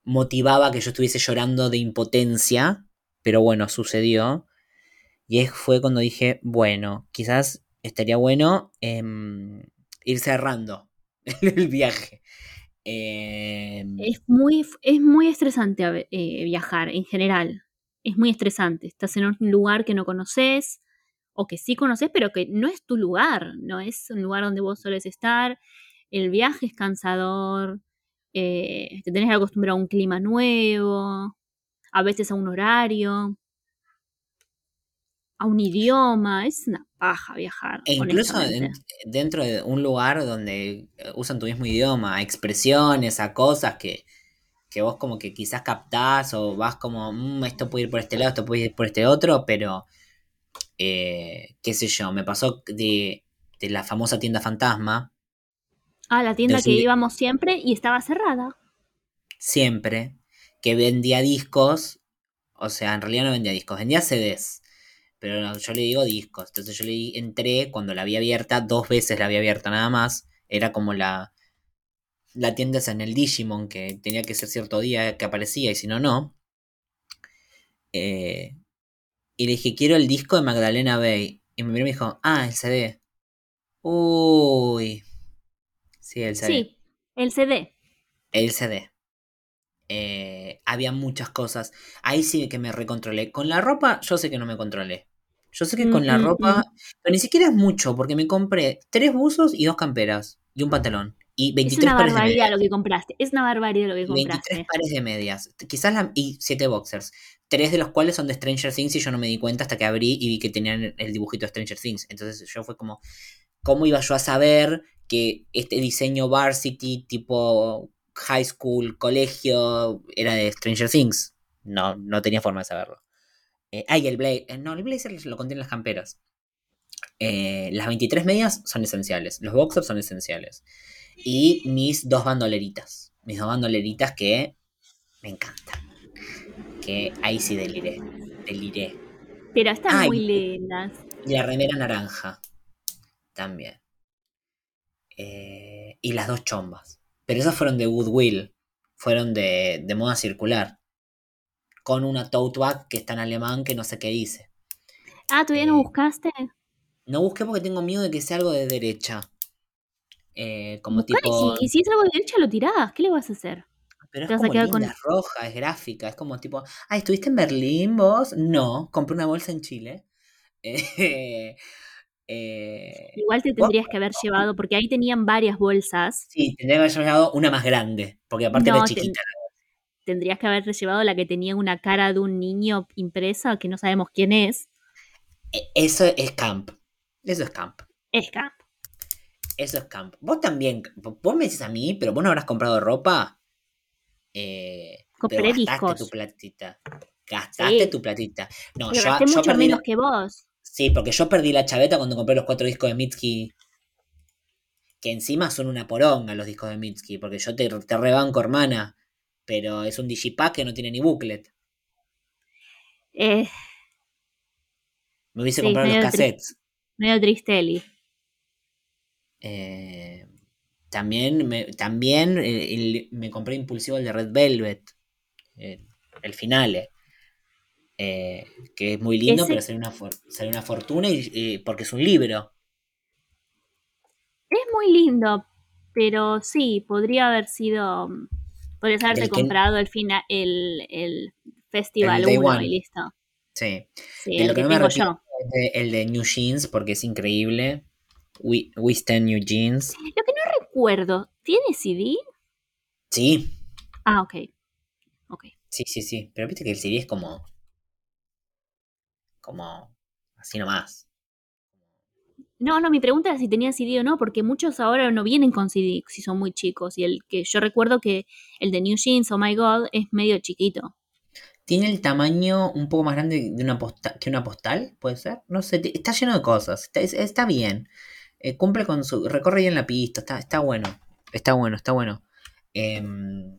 motivaba que yo estuviese llorando de impotencia, pero bueno, sucedió. Y fue cuando dije, bueno, quizás estaría bueno em, ir cerrando el viaje. Em, es, muy, es muy estresante eh, viajar en general. Es muy estresante. Estás en un lugar que no conoces, o que sí conoces, pero que no es tu lugar, no es un lugar donde vos sueles estar. El viaje es cansador, eh, te tenés que acostumbrar a un clima nuevo, a veces a un horario, a un idioma, es una paja viajar. E incluso dentro de un lugar donde usan tu mismo idioma, a expresiones, a cosas que, que vos como que quizás captás o vas como, mm, esto puede ir por este lado, esto puede ir por este otro, pero eh, qué sé yo, me pasó de, la famosa tienda fantasma. Ah, la tienda que íbamos siempre y estaba cerrada. Siempre. Que vendía discos. O sea, en realidad no vendía discos, vendía CDs. Pero yo le digo discos. Entonces yo le entré cuando la había abierta, dos veces la había abierta nada más. Era como la, la tienda en el Digimon, que tenía que ser cierto día que aparecía y si no, no. Eh, y le dije, quiero el disco de Magdalena Bay. Y me miró y me dijo, ah, el CD. Uy. Sí, el CD. Sí, el CD. El CD. Eh, había muchas cosas. Ahí sí que me recontrolé. Con la ropa, yo sé que no me controlé. Yo sé que con la ropa, pero ni siquiera es mucho, porque me compré tres buzos y dos camperas y un pantalón. Y 23 es una pares de barbaridad medias. lo que compraste. Es una barbaridad lo que Y 23 compraste. pares de medias. Quizás la, y 7 boxers. Tres de los cuales son de Stranger Things y yo no me di cuenta hasta que abrí y vi que tenían el dibujito de Stranger Things. Entonces yo fue como, ¿cómo iba yo a saber que este diseño varsity tipo high school, colegio, era de Stranger Things? No, no tenía forma de saberlo. Eh, ah, y el blazer. No, el blazer lo contienen las camperas. Eh, las 23 medias son esenciales. Los boxers son esenciales. Y mis dos bandoleritas. Mis dos bandoleritas que me encantan. Que ahí sí deliré. Deliré. Pero están Ay. muy lindas. Y la remera naranja. También. Eh, y las dos chombas. Pero esas fueron de Goodwill. Fueron de, de moda circular. Con una tote bag que está en alemán que no sé qué dice. Ah, ¿todavía no Eh, buscaste? No busqué porque tengo miedo de que sea algo de derecha. Eh, como Buscá, tipo. y si es algo de derecha, lo tirás. ¿Qué le vas a hacer? Pero es como linda, con- es roja, es gráfica, es como tipo, ah, ¿estuviste en Berlín vos? No, compré una bolsa en Chile. Eh, eh, Igual te tendrías que haber llevado, porque ahí tenían varias bolsas. Sí, tendría que haber llevado una más grande, porque aparte No, era ten- chiquita. Tendrías que haberte llevado la que tenía una cara de un niño impresa que no sabemos quién es. Eh, Eso es camp. Eso es camp. Es Camp. Eso es camp. Vos también, vos me decís a mí, pero vos no habrás comprado ropa. Eh, Compré pero gastaste discos. tu platita. Gastaste Sí. tu platita. No, Pero yo, gasté yo mucho perdí menos la- que vos. Sí, porque yo perdí la chaveta cuando compré los cuatro discos de Mitski. Que encima son una poronga los discos de Mitski. Porque yo te, te rebanco, hermana. Pero es un digipack que no tiene ni booklet. Eh, Me hubiese Sí, comprado los tri- cassettes. medio tristeli. Eh, también me, también eh, el- me compré impulsivo el de Red Velvet. eh, el finale. Eh, que es muy lindo, Ese- pero sale una, for- sale una fortuna y, y- porque es un libro. Es muy lindo, pero sí, podría haber sido. mm, Podrías haberte Del que- comprado el, el, el Festival El Day 1 One. y listo. Sí. Sí, De el lo que que no me yo. es de- el de New Jeans porque es increíble. We, We Stand New Jeans. Lo que no recuerdo, ¿tiene CD? Sí, Ah, ok. Ok. sí, sí, sí. Pero viste que el CD es como. Como. Así nomás. No, no, mi pregunta era si tenía CD o no, porque muchos ahora no vienen con CD si son muy chicos. Y el que yo recuerdo que el de New Jeans, oh my god, es medio chiquito. Tiene el tamaño un poco más grande de una posta- que una postal, ¿puede ser? No sé, está lleno de cosas. Está, es- está bien. Eh, cumple con su. Recorre bien la pista. Está, está bueno. Está bueno, está bueno. Em,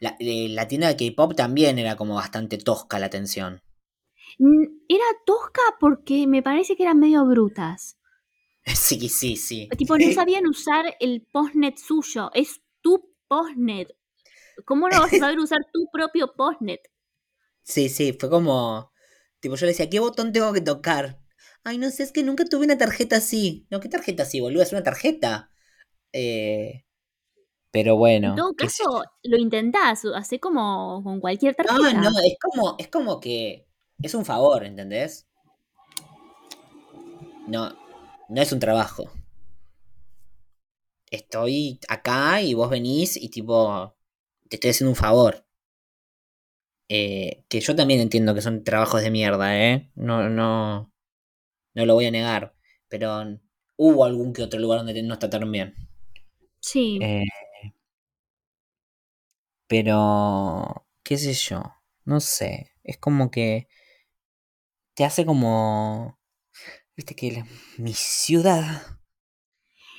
la, eh, la tienda de K-pop también era como bastante tosca la atención. Mm, Era tosca porque me parece que eran medio brutas. Sí, sí, sí. Tipo, no sabían usar el postnet suyo. Es tu postnet. ¿Cómo no vas a saber usar tu propio postnet? Sí, sí, fue como. Tipo, yo le decía, ¿qué botón tengo que tocar? Ay, no sé, es que nunca tuve una tarjeta así. No, ¿qué tarjeta así, boludo? Es una tarjeta. Eh, pero bueno. En todo caso, lo intentás, hace como con cualquier tarjeta. No, no, es como, es como que. Es un favor, ¿entendés? No, no es un trabajo. Estoy acá y vos venís y tipo. Te estoy haciendo un favor. Eh, que yo también entiendo que son trabajos de mierda, ¿eh? No, no. No lo voy a negar. Pero hubo algún que otro lugar donde nos trataron bien. Sí. Eh, pero. ¿Qué sé yo? No sé. Es como que. Te hace como. Viste que la- mi ciudad.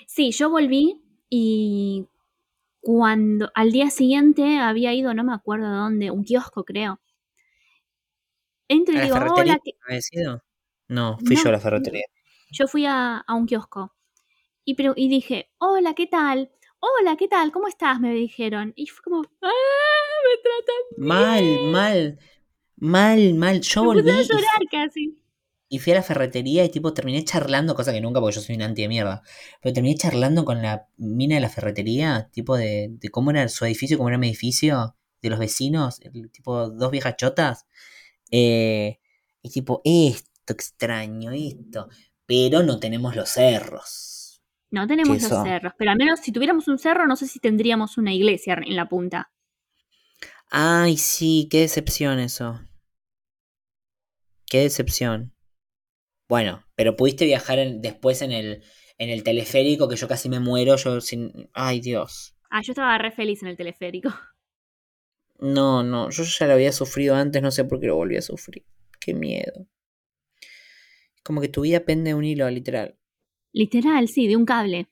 Sí, yo volví y cuando al día siguiente había ido, no me acuerdo dónde, un kiosco creo. Entro y ¿A la digo, ferretería? hola, ¿qué-?". ¿Había sido? No, fui No, yo a la ferretería. yo fui a, a un kiosco y, dije, hola, ¿qué tal? Hola, ¿qué tal? ¿Cómo estás? Me dijeron. Y fue como, ¡ah! Me tratan. Mal, bien". mal. Mal, mal. Yo Me volví puse a y llorar casi. Y fui a la ferretería y tipo terminé charlando, cosa que nunca porque yo soy un anti de mierda. Pero terminé charlando con la mina de la ferretería, tipo de, de cómo era su edificio, cómo era mi edificio, de los vecinos, el, tipo dos viejas chotas. Eh, y tipo, esto extraño, esto. Pero no tenemos los cerros. No tenemos los cerros, pero al menos si tuviéramos un cerro, no sé si tendríamos una iglesia en la punta. Ay, sí, qué decepción eso. Qué decepción. Bueno, pero pudiste viajar después en el, en el teleférico, que yo casi me muero, yo sin... Ay, Dios. Ah, yo estaba re feliz en el teleférico. No, no, yo ya lo había sufrido antes, no sé por qué lo volví a sufrir. Qué miedo. Como que tu vida pende de un hilo, literal. Literal, sí, de un cable.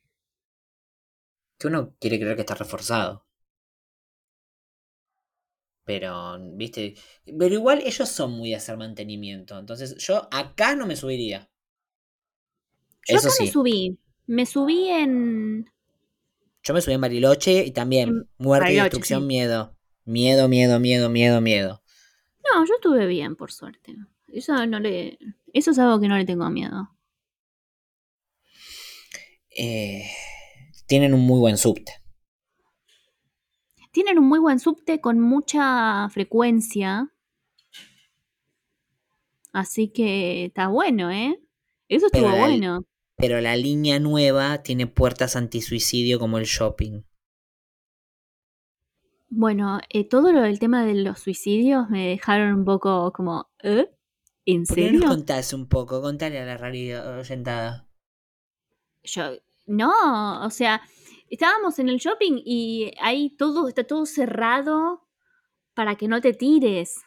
Que uno quiere creer que está reforzado. Pero, viste, pero igual ellos son muy de hacer mantenimiento. Entonces yo acá no me subiría. Yo Eso me subí. Me subí en. Yo me subí en Bariloche y también muerte y destrucción, miedo. Miedo, miedo, miedo, miedo, miedo. No, yo estuve bien, por suerte. Eso no le. Eso es algo que no le tengo miedo. Eh, tienen un muy buen subte. Tienen un muy buen subte con mucha frecuencia. Así que está bueno, ¿eh? Eso estuvo bueno. Pero la línea nueva tiene puertas antisuicidio como el shopping. Bueno, eh, todo lo del tema de los suicidios me dejaron un poco como, ¿eh? ¿En serio? ¿Por qué contás un poco? Contale a la realidad sentada. Yo, no, o sea, estábamos en el shopping y ahí todo, está todo cerrado para que no te tires.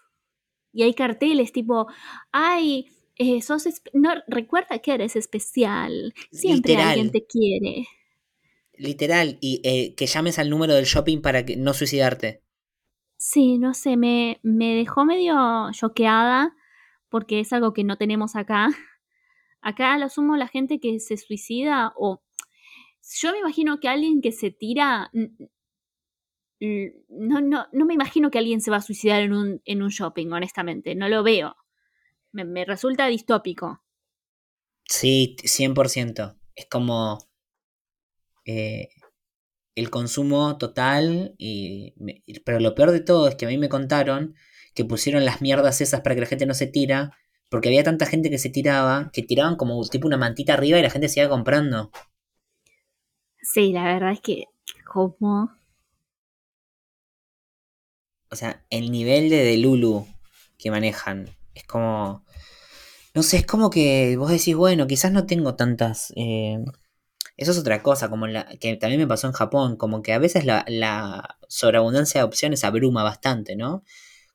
Y hay carteles tipo, ay, eh, no, recuerda que eres especial. Siempre alguien te quiere. Literal, y eh, que llames al número del shopping para que no suicidarte. Sí, no sé, me, me dejó medio choqueada porque es algo que no tenemos acá. Acá lo sumo la gente que se suicida o yo me imagino que alguien que se tira no, no, no me imagino que alguien se va a suicidar en un, en un shopping, honestamente, no lo veo. Me, me resulta distópico. Sí, 100%. Es como eh, el consumo total, y, pero lo peor de todo es que a mí me contaron que pusieron las mierdas esas para que la gente no se tira, porque había tanta gente que se tiraba, que tiraban como tipo una mantita arriba y la gente se iba comprando. Sí, la verdad es que como... O sea, el nivel de Lulu que manejan es como... No sé, es como que vos decís, bueno, quizás no tengo tantas... Eh, eso es otra cosa, como la, que también me pasó en Japón, como que a veces la, sobreabundancia de opciones abruma bastante, ¿no?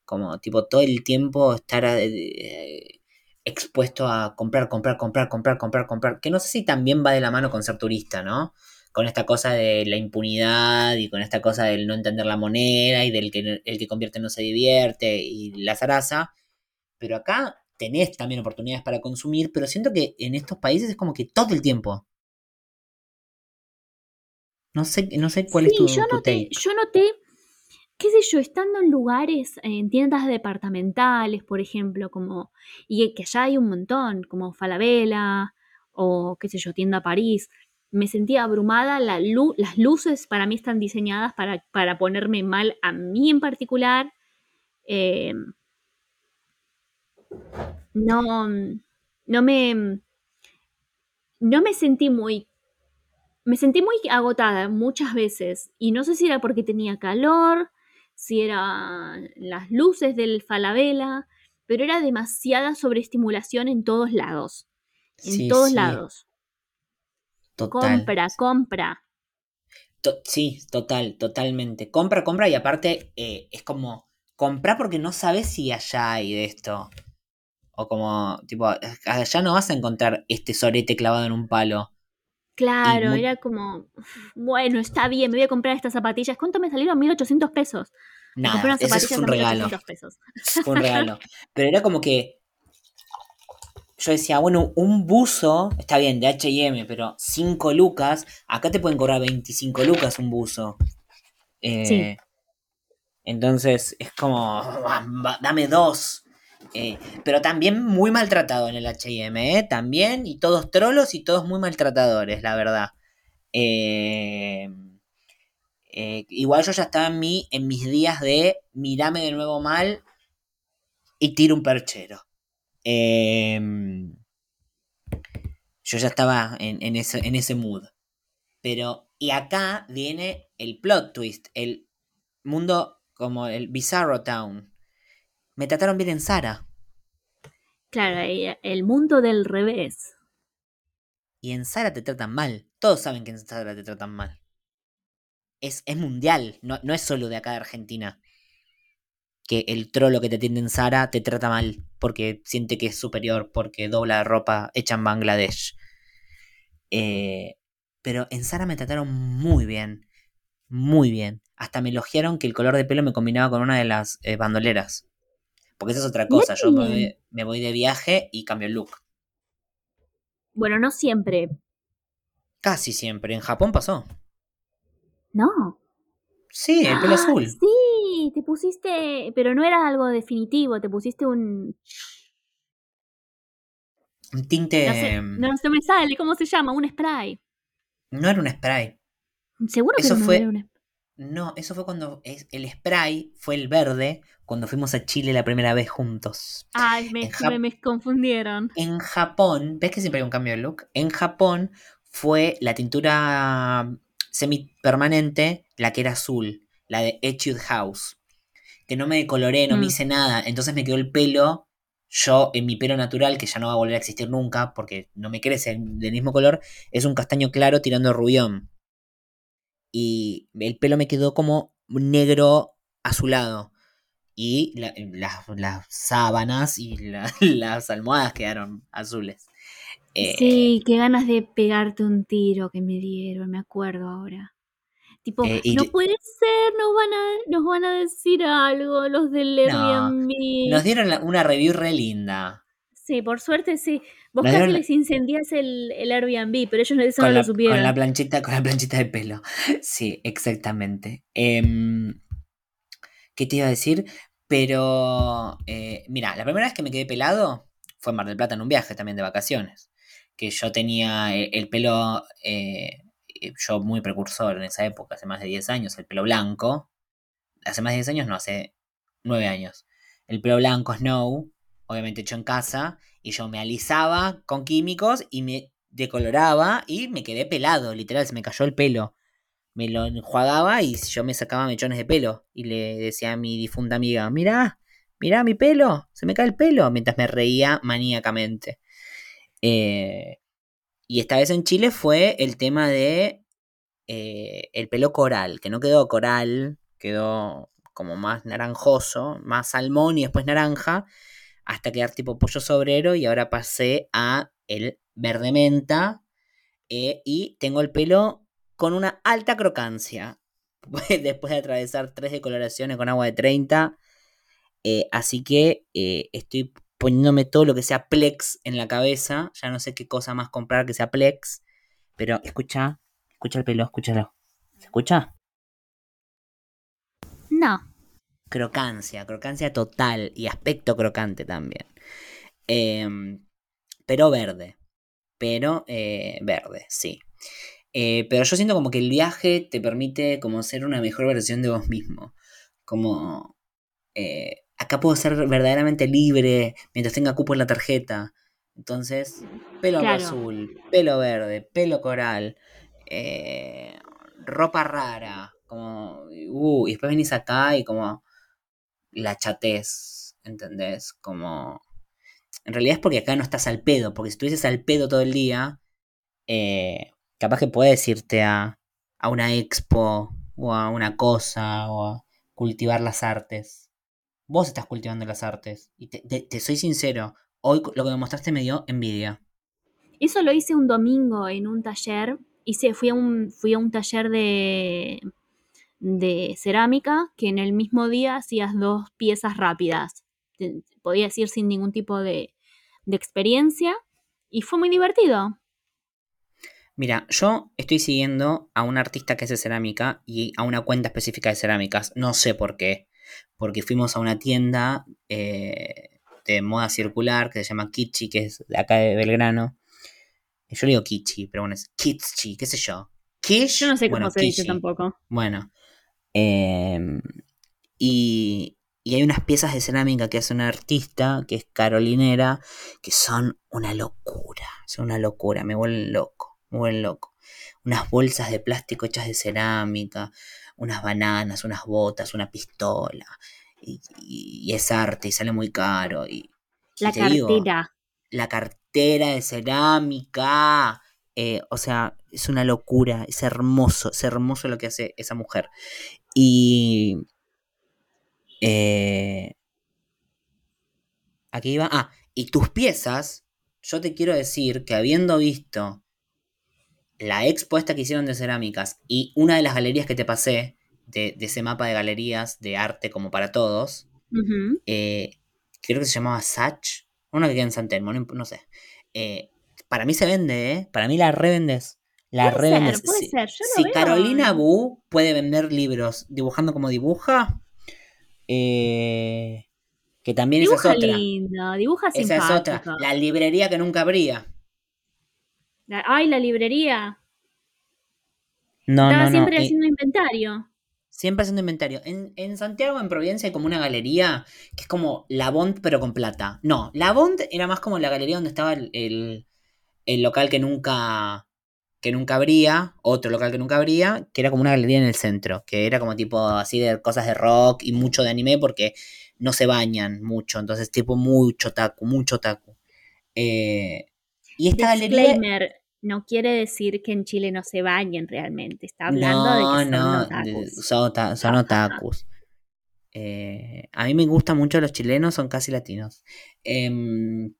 Como tipo todo el tiempo estar eh, expuesto a comprar, comprar, comprar, comprar, comprar, comprar, que no sé si también va de la mano con ser turista, ¿no? Con esta cosa de la impunidad y con esta cosa del no entender la moneda y del que el que convierte no se divierte y la zaraza. Pero acá tenés también oportunidades para consumir, pero siento que en estos países es como que todo el tiempo. No sé, no sé cuál es tu, yo noté, Yo noté, qué sé yo, estando en lugares, en tiendas departamentales, por ejemplo, como, y que allá hay un montón, como Falabella, o qué sé yo, tienda París, me sentía abrumada, la las luces para mí están diseñadas para, para ponerme mal a mí en particular. Em, no, no me, no me sentí muy me sentí muy agotada muchas veces y no sé si era porque tenía calor, si eran las luces del Falabella, pero era demasiada sobreestimulación en todos lados. En todos lados. Total. Compra, compra. sí, total, totalmente. Compra, compra y aparte eh, es como compra porque no sabes si allá hay de esto. O como, tipo, allá no vas a encontrar este sorete clavado en un palo. Claro, era como, bueno, está bien, me voy a comprar estas zapatillas. ¿Cuánto me salieron? 1800 pesos. Nada, ese es un regalo. Pesos. Fue un regalo. Pero era como que yo decía, bueno, un buzo, está bien, de HM, pero 5 lucas, acá te pueden cobrar 25 lucas un buzo. Eh, sí. Entonces es como, dame dos. Eh, pero también muy maltratado en el HM, ¿eh? También, y todos trolos y todos muy maltratadores, la verdad. Eh, igual yo ya estaba en, mí, en mis días de mirame de nuevo mal y tiro un perchero. Yo ya estaba en, ese, en ese mood. Pero, y acá viene el plot twist, el mundo como el Bizarro Town. Me trataron bien en Sara. Claro, el mundo del revés. Y en Sara te tratan mal. Todos saben que en Sara te tratan mal. Es, es mundial, no, no, es solo de acá de Argentina. Que el trolo que te atiende en Sara te trata mal porque siente que es superior, porque dobla ropa hecha en Bangladesh. Eh, pero en Sara me trataron muy bien. Muy bien. Hasta me elogiaron que el color de pelo me combinaba con una de las eh, bandoleras. Porque esa es otra cosa. Yo me, voy de viaje y cambio el look. Bueno, no siempre. Casi siempre. En Japón pasó. No. Sí, el pelo azul. Sí, te pusiste. Pero no era algo definitivo, te pusiste un. Un tinte. No, no se me sale, ¿cómo se llama? Un spray. No era un spray. Seguro que eso no fue, era un spray. No, eso fue cuando el spray fue el verde cuando fuimos a Chile la primera vez juntos. Ay, me, me, confundieron. En Japón, ¿ves que siempre hay un cambio de look? En Japón fue la tintura semipermanente, la que era azul, la de Etude House. Que no me decoloré, no me mm. hice nada. Entonces me quedó el pelo, yo en mi pelo natural, que ya no va a volver a existir nunca, porque no me crece del mismo color, es un castaño claro tirando a rubión y el pelo me quedó como negro azulado. Y las sábanas y las almohadas quedaron azules. sí, eh, qué ganas de pegarte un tiro que me dieron, me acuerdo ahora. Tipo, eh, no puede ser, nos van, a, nos van a decir algo los del Airbnb. nos dieron una review re linda. Sí, por suerte sí. Vos casi les incendias el, el, Airbnb, pero ellos eso no lo supieron. Con la planchita, con la planchita de pelo. Sí, exactamente. Em, ¿Qué te iba a decir? Pero, eh, mira, la primera vez que me quedé pelado fue en Mar del Plata en un viaje también de vacaciones. Que yo tenía eh, el, pelo, eh, yo muy precursor en esa época, hace más de 10 años, el pelo blanco. Hace más de 10 años, no, hace 9 años. El pelo blanco, Snow, obviamente hecho en casa, y yo me alisaba con químicos y me decoloraba y me quedé pelado, literal, se me cayó el pelo. Me lo enjuagaba y yo me sacaba mechones de pelo y le decía a mi difunta amiga, mirá, mirá mi pelo, se me cae el pelo, mientras me reía maníacamente. Eh, y esta vez en Chile fue el tema de eh, el pelo coral, que no quedó coral, quedó como más naranjoso, más salmón y después naranja hasta quedar tipo pollo sobrero y ahora pasé a el verde menta eh, y tengo el pelo con una alta crocancia después de atravesar tres decoloraciones con agua de 30 eh, así que estoy poniéndome todo lo que sea plex en la cabeza ya no sé qué cosa más comprar que sea plex pero escucha escucha el pelo escúchalo ¿se escucha? no crocancia, crocancia total y aspecto crocante también. Em, pero verde, pero eh, verde, sí. Eh, pero yo siento como que el viaje te permite como ser una mejor versión de vos mismo. Como eh, acá puedo ser verdaderamente libre mientras tenga cupo en la tarjeta. Entonces, pelo azul, pelo verde, pelo coral, ropa rara, como, uh, y después venís acá y como la chatez, ¿entendés? Como... En realidad es porque acá no estás al pedo, porque si estuvieses al pedo todo el día, eh, capaz que puedes irte a, a una expo o a una cosa o a cultivar las artes. Vos estás cultivando las artes. Y te, te, soy sincero, hoy lo que me mostraste me dio envidia. Eso lo hice un domingo en un taller. Hice, fui a un, fui a un taller de de cerámica que en el mismo día hacías dos piezas rápidas. Podías ir sin ningún tipo de, experiencia y fue muy divertido. Mira, yo estoy siguiendo a un artista que hace cerámica y a una cuenta específica de cerámicas. No sé por qué. Porque fuimos a una tienda eh, de moda circular que se llama Kichi, que es de acá de Belgrano. Yo le digo Kichi, pero bueno, es Kichi, qué sé yo. Kish, yo no sé cómo se dice tampoco. Bueno, Em, y, hay unas piezas de cerámica que hace una artista, que es Carolinera, que son una locura. Son una locura, me vuelven loco, me vuelven loco. unas bolsas de plástico hechas de cerámica, unas bananas, unas botas, una pistola. Y, es arte y sale muy caro. Y, la cartera. la cartera de cerámica. Eh, o sea, es una locura, es hermoso, es hermoso lo que hace esa mujer. Y... Eh, aquí iba... Ah, y tus piezas, yo te quiero decir que habiendo visto la expuesta que hicieron de cerámicas y una de las galerías que te pasé, de, ese mapa de galerías de arte como para todos, eh, creo que se llamaba Sach, una que queda en San Telmo, no, sé. Eh, para mí se vende, ¿eh? Para mí la revendes. La revendes. puede ser. si Carolina Bu puede vender libros dibujando como dibuja, eh, que también dibuja esa es otra. lindo, dibuja Esa es otra. La librería que nunca abría. Ay, la librería. No, Estaba no, siempre no. haciendo inventario. Siempre haciendo inventario. En, en, Santiago, en Providencia, hay como una galería que es como la Bond, pero con plata. No, la Bond era más como la galería donde estaba el, el, local que nunca que nunca abría, otro local que nunca abría, que era como una galería en el centro, que era como tipo así de cosas de rock y mucho de anime porque no se bañan mucho, entonces tipo mucho taku, mucho taku. Eh, y esta Disclaimer, no quiere decir que en Chile no se bañen realmente. Está hablando de que son no, otakus. Son, son otakus. Eh, a mí me gustan mucho los chilenos, son casi latinos. Em,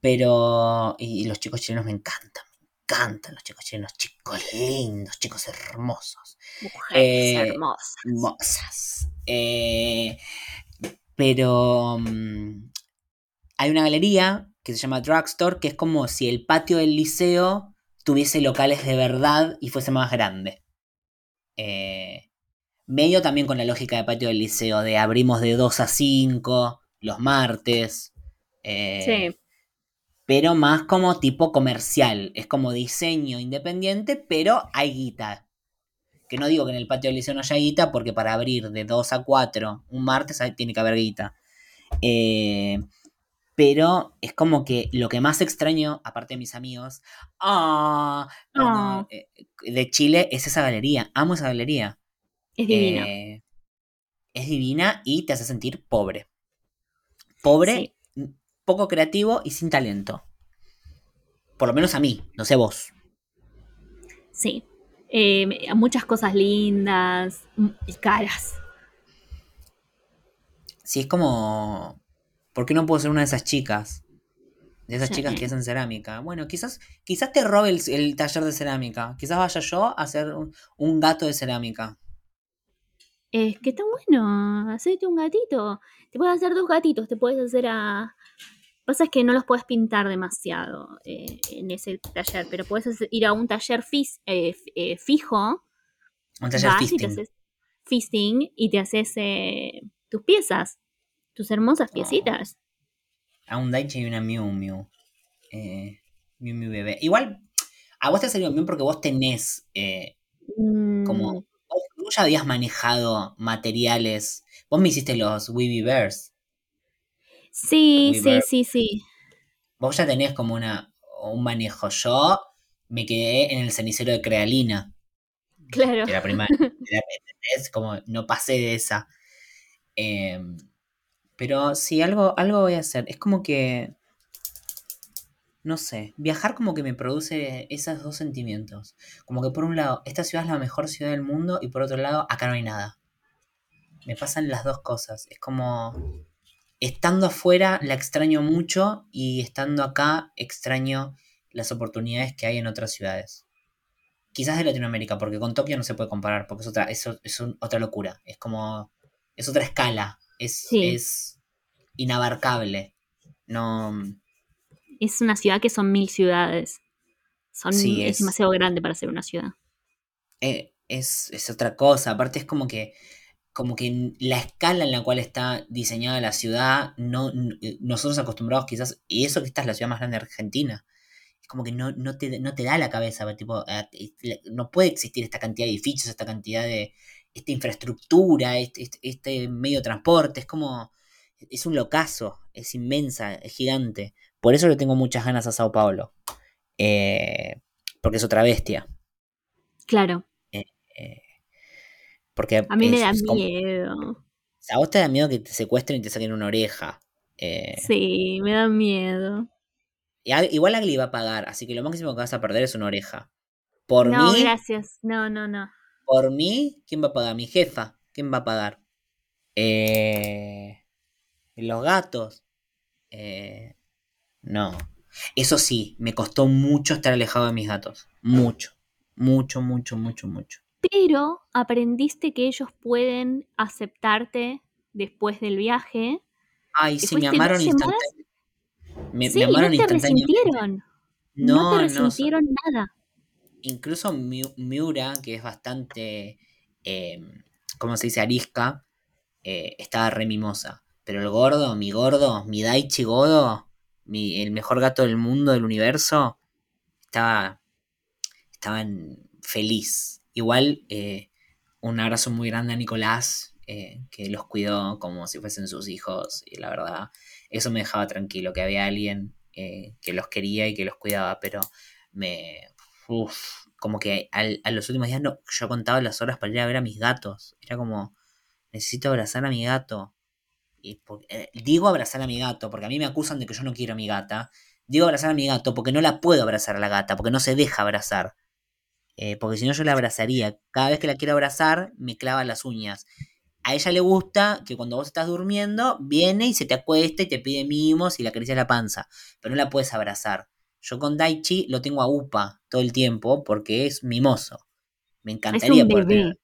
pero. Y, los chicos chilenos me encantan. Me encantan los chicos chilenos. Chicos lindos, chicos hermosos. Mujeres eh, hermosas. Hermosas. Eh, pero. Mm, hay una galería que se llama Drugstore, que es como si el patio del liceo tuviese locales de verdad y fuese más grande. Eh, medio también con la lógica de patio del liceo, de abrimos de 2 a 5 los martes. Eh, sí. Pero más como tipo comercial. Es como diseño independiente, pero hay guita. Que no digo que en el patio del liceo no haya guita, porque para abrir de 2 a 4 un martes tiene que haber guita. Eh, pero es como que lo que más extraño, aparte de mis amigos, ah, ah. Eh, de Chile es esa galería. Amo esa galería. Es divina. Eh, es divina y te hace sentir pobre. Pobre, poco creativo y sin talento. Por lo menos a mí, no sé vos. Sí. Eh, muchas cosas lindas y caras. Sí, es como ¿Por qué no puedo ser una de esas chicas? De esas chicas que hacen cerámica. Bueno, quizás, quizás te robe el, taller de cerámica. Quizás vaya yo a hacer un, gato de cerámica. Es que está bueno. Hacerte un gatito. Te puedes hacer dos gatitos. Te puedes hacer a. Pasa es que no los puedes pintar demasiado eh, en ese taller, pero puedes ir a un taller eh, eh, fijo. Un taller fisting. Y fisting y te haces tus piezas tus hermosas piecitas. A un Daichi y una Miu Miu. Eh, Miu Miu bebé. Igual, a vos te salió bien porque vos tenés eh, como. Mm. Vos ya habías manejado materiales. Vos me hiciste los Weeby Bears. Sí, sí, sí, sí. Vos ya tenés como una, un manejo. Yo me quedé en el cenicero de Crealina. Claro. Era primaria. Es como no pasé de esa. Eh, pero sí, algo, algo voy a hacer. Es como que. No sé. Viajar como que me produce esos dos sentimientos. Como que por un lado, esta ciudad es la mejor ciudad del mundo. Y por otro lado, acá no hay nada. Me pasan las dos cosas. Es como. Estando afuera la extraño mucho. Y estando acá extraño las oportunidades que hay en otras ciudades. Quizás de Latinoamérica, porque con Tokio no se puede comparar, porque es otra, es, es otra locura. Es como. Es otra escala es, inabarcable. No. Es una ciudad que son mil ciudades. Son, es, demasiado grande para ser una ciudad. Eh, es, otra cosa. Aparte es como que. Como que la escala en la cual está diseñada la ciudad, no, eh, nosotros acostumbrados quizás, y eso que esta es la ciudad más grande de Argentina, es como que no, no, te, no te da la cabeza, tipo, no puede existir esta cantidad de edificios, esta cantidad de, esta infraestructura, este, este, medio de transporte, es como, es un locazo, es inmensa, es gigante. Por eso le tengo muchas ganas a Sao Paulo. Eh, porque es otra bestia. Claro. Eh, eh, porque A mí me da como- miedo. a vos te da miedo que te secuestren y te saquen una oreja. Eh, Sí, me da miedo. y a- igual Agli va a pagar, así que lo máximo que vas a perder es una oreja. Por no, mí, gracias. No, no, no. Por mí, ¿quién va a pagar? Mi jefa. ¿Quién va a pagar? Eh, los gatos. Eh, no. Eso sí, me costó mucho estar alejado de mis gatos. Mucho. Mucho, mucho, mucho, mucho. Pero aprendiste que ellos pueden aceptarte después del viaje. Ay, ¿Y sí, me amaron instantáneamente. Me, sí, me amaron no te resintieron. No, No, te no, resintieron nada. Incluso Miu- Miura, que es bastante, eh, ¿cómo se dice? Arisca, eh, estaba re mimosa. Pero el gordo, mi gordo, mi Daichi Godo, mi, el mejor gato del mundo, del universo, estaba, estaban feliz. Igual, eh, un abrazo muy grande a Nicolás, eh, que los cuidó como si fuesen sus hijos. Y la verdad, eso me dejaba tranquilo, que había alguien que los quería y que los cuidaba, pero me... Uf, como que al- a los últimos días no, yo contaba las horas para ir a ver a mis gatos. Era como, necesito abrazar a mi gato. Y eh, digo abrazar a mi gato, porque a mí me acusan de que yo no quiero a mi gata. Digo abrazar a mi gato porque no la puedo abrazar a la gata, porque no se deja abrazar. Eh, porque si no yo la abrazaría. Cada vez que la quiero abrazar, me clava las uñas. A ella le gusta que cuando vos estás durmiendo, viene y se te acuesta y te pide mimos y le acaricia la panza. Pero no la puedes abrazar. Yo con Daichi lo tengo a UPA todo el tiempo porque es mimoso. Me encantaría poder bebé. tener,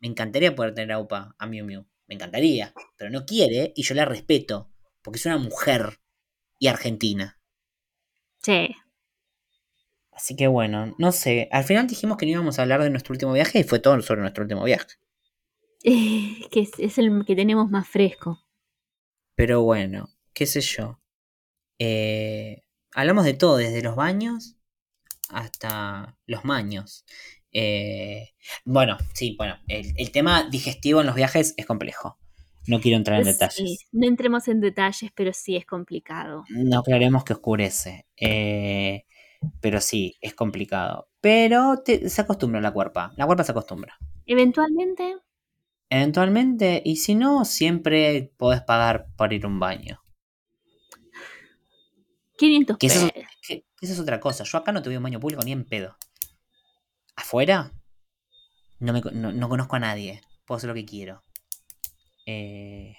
me encantaría poder tener a UPA, a Miu Miu. Me encantaría. Pero no quiere y yo la respeto. Porque es una mujer y argentina. Che. Así que bueno, no sé. Al final dijimos que no íbamos a hablar de nuestro último viaje y fue todo sobre nuestro último viaje. eh, que es, es el que tenemos más fresco. Pero bueno, qué sé yo. Eh, hablamos de todo, desde los baños hasta los maños. Eh, bueno, sí, bueno, el, el tema digestivo en los viajes es complejo. No quiero entrar en Sí, detalles. no entremos en detalles, pero sí es complicado. No aclaremos que oscurece. Eh, pero sí, es complicado. Pero te- se acostumbra la cuerpa. La cuerpa se acostumbra. Eventualmente, Eventualmente, y si no, siempre podés pagar por ir a un baño. 500 Que eso, pesos. que- que eso es otra cosa. Yo acá no tuve un baño público ni en pedo. Afuera, no, me, no, no conozco a nadie. Puedo hacer lo que quiero. Eh,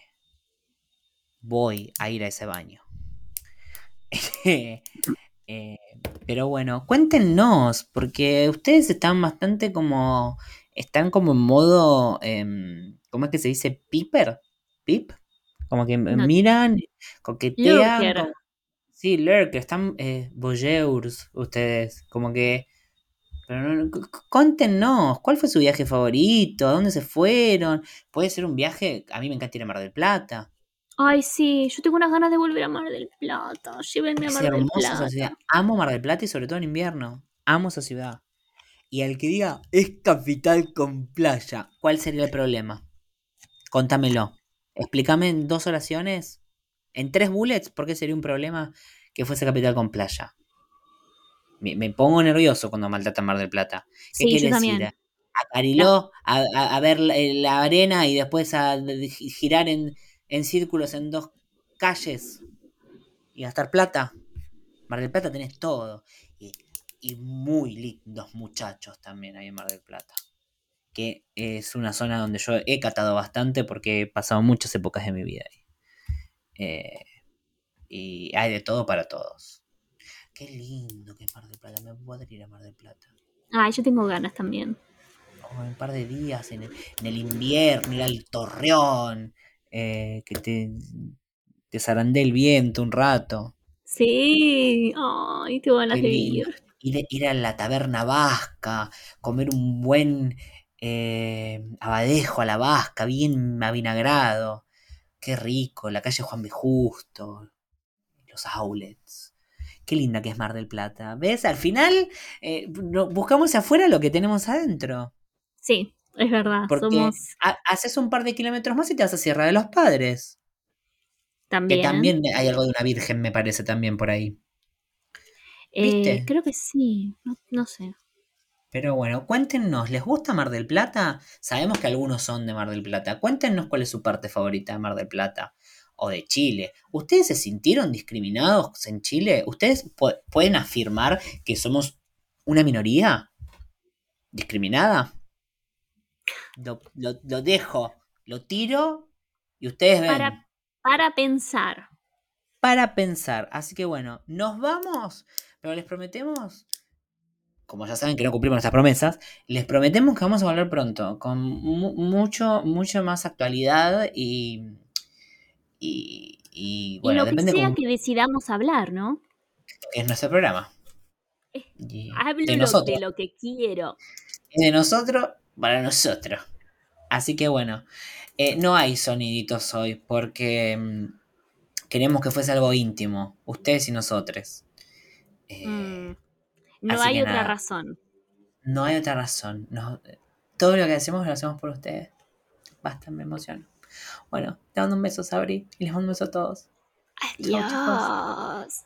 voy a ir a ese baño. Eh, pero bueno, cuéntenos, porque ustedes están bastante como. Están como en modo. em, ¿Cómo es que se dice? ¿Piper? ¿Pip? Como que No. miran, coquetean. Como- Sí, lurker, están eh, voyeurs ustedes, como que... Pero no, cuéntenos, ¿cuál fue su viaje favorito? ¿A dónde se fueron? Puede ser un viaje, a mí me encanta ir a Mar del Plata. Ay, sí, yo tengo unas ganas de volver a Mar del Plata. Llévenme a Es Mar del esa Plata. ciudad. Amo Mar del Plata y sobre todo en invierno. Amo esa ciudad. Y al que diga, es capital con playa, ¿cuál sería el problema? Contámelo. Explícame en dos oraciones, en tres bullets, por qué sería un problema que fuese capital con playa. Me, me pongo nervioso cuando maltratan Mar del Plata. ¿Qué Sí, quiere yo también. decir? A Cariló, a, a- a ver la, la arena y después a girar en, en círculos en dos calles y gastar plata. Mar del Plata tenés todo. Y, y muy lindos muchachos también hay en Mar del Plata. Que es una zona donde yo he catado bastante porque he pasado muchas épocas de mi vida ahí. Eh, y hay de todo para todos. Qué lindo que es Mar del Plata. Me podría ir a Mar del Plata. Ay, yo tengo ganas también. Oh, un par de días en el, en el invierno, ir al torreón. eh, que te, te zarandee el viento un rato. Sí. Ay, tengo ganas Qué de lindo. ir. Ir, ir a la taberna vasca, comer un buen eh, abadejo a la vasca, bien avinagrado. Qué rico, la calle Juan B. Justo, los outlets. Qué linda que es Mar del Plata. ¿Ves? Al final eh, no- buscamos afuera lo que tenemos adentro. Sí, es verdad. Porque Somos ha- haces un par de kilómetros más y te vas a Sierra de los Padres. también. Que también hay algo de una virgen, me parece, también por ahí. Eh, ¿viste? creo que sí. No, no sé. Pero bueno, cuéntenos, ¿les gusta Mar del Plata? Sabemos que algunos son de Mar del Plata. Cuéntenos cuál es su parte favorita de Mar del Plata o de Chile. ¿Ustedes se sintieron discriminados en Chile? ¿Ustedes pueden afirmar que somos una minoría discriminada? Lo, dejo, lo tiro y ustedes ven. Para, para pensar. Para pensar. Así que bueno, nos vamos, pero les prometemos como ya saben que no cumplimos nuestras promesas, les prometemos que vamos a volver pronto, con mucho, mucho más actualidad y. Y, bueno, lo que sea que decidamos hablar, ¿no? Es nuestro programa. Eh, hablo de, de lo que quiero. De nosotros para nosotros. Así que bueno, eh, no hay soniditos hoy porque mm, queremos que fuese algo íntimo, ustedes y nosotros. Eh, mm. No hay otra razón. No hay otra razón. todo lo que hacemos lo hacemos por ustedes. Basta, me emociono. Bueno, te mando un beso, Sabri, y les mando un beso a todos. Adiós.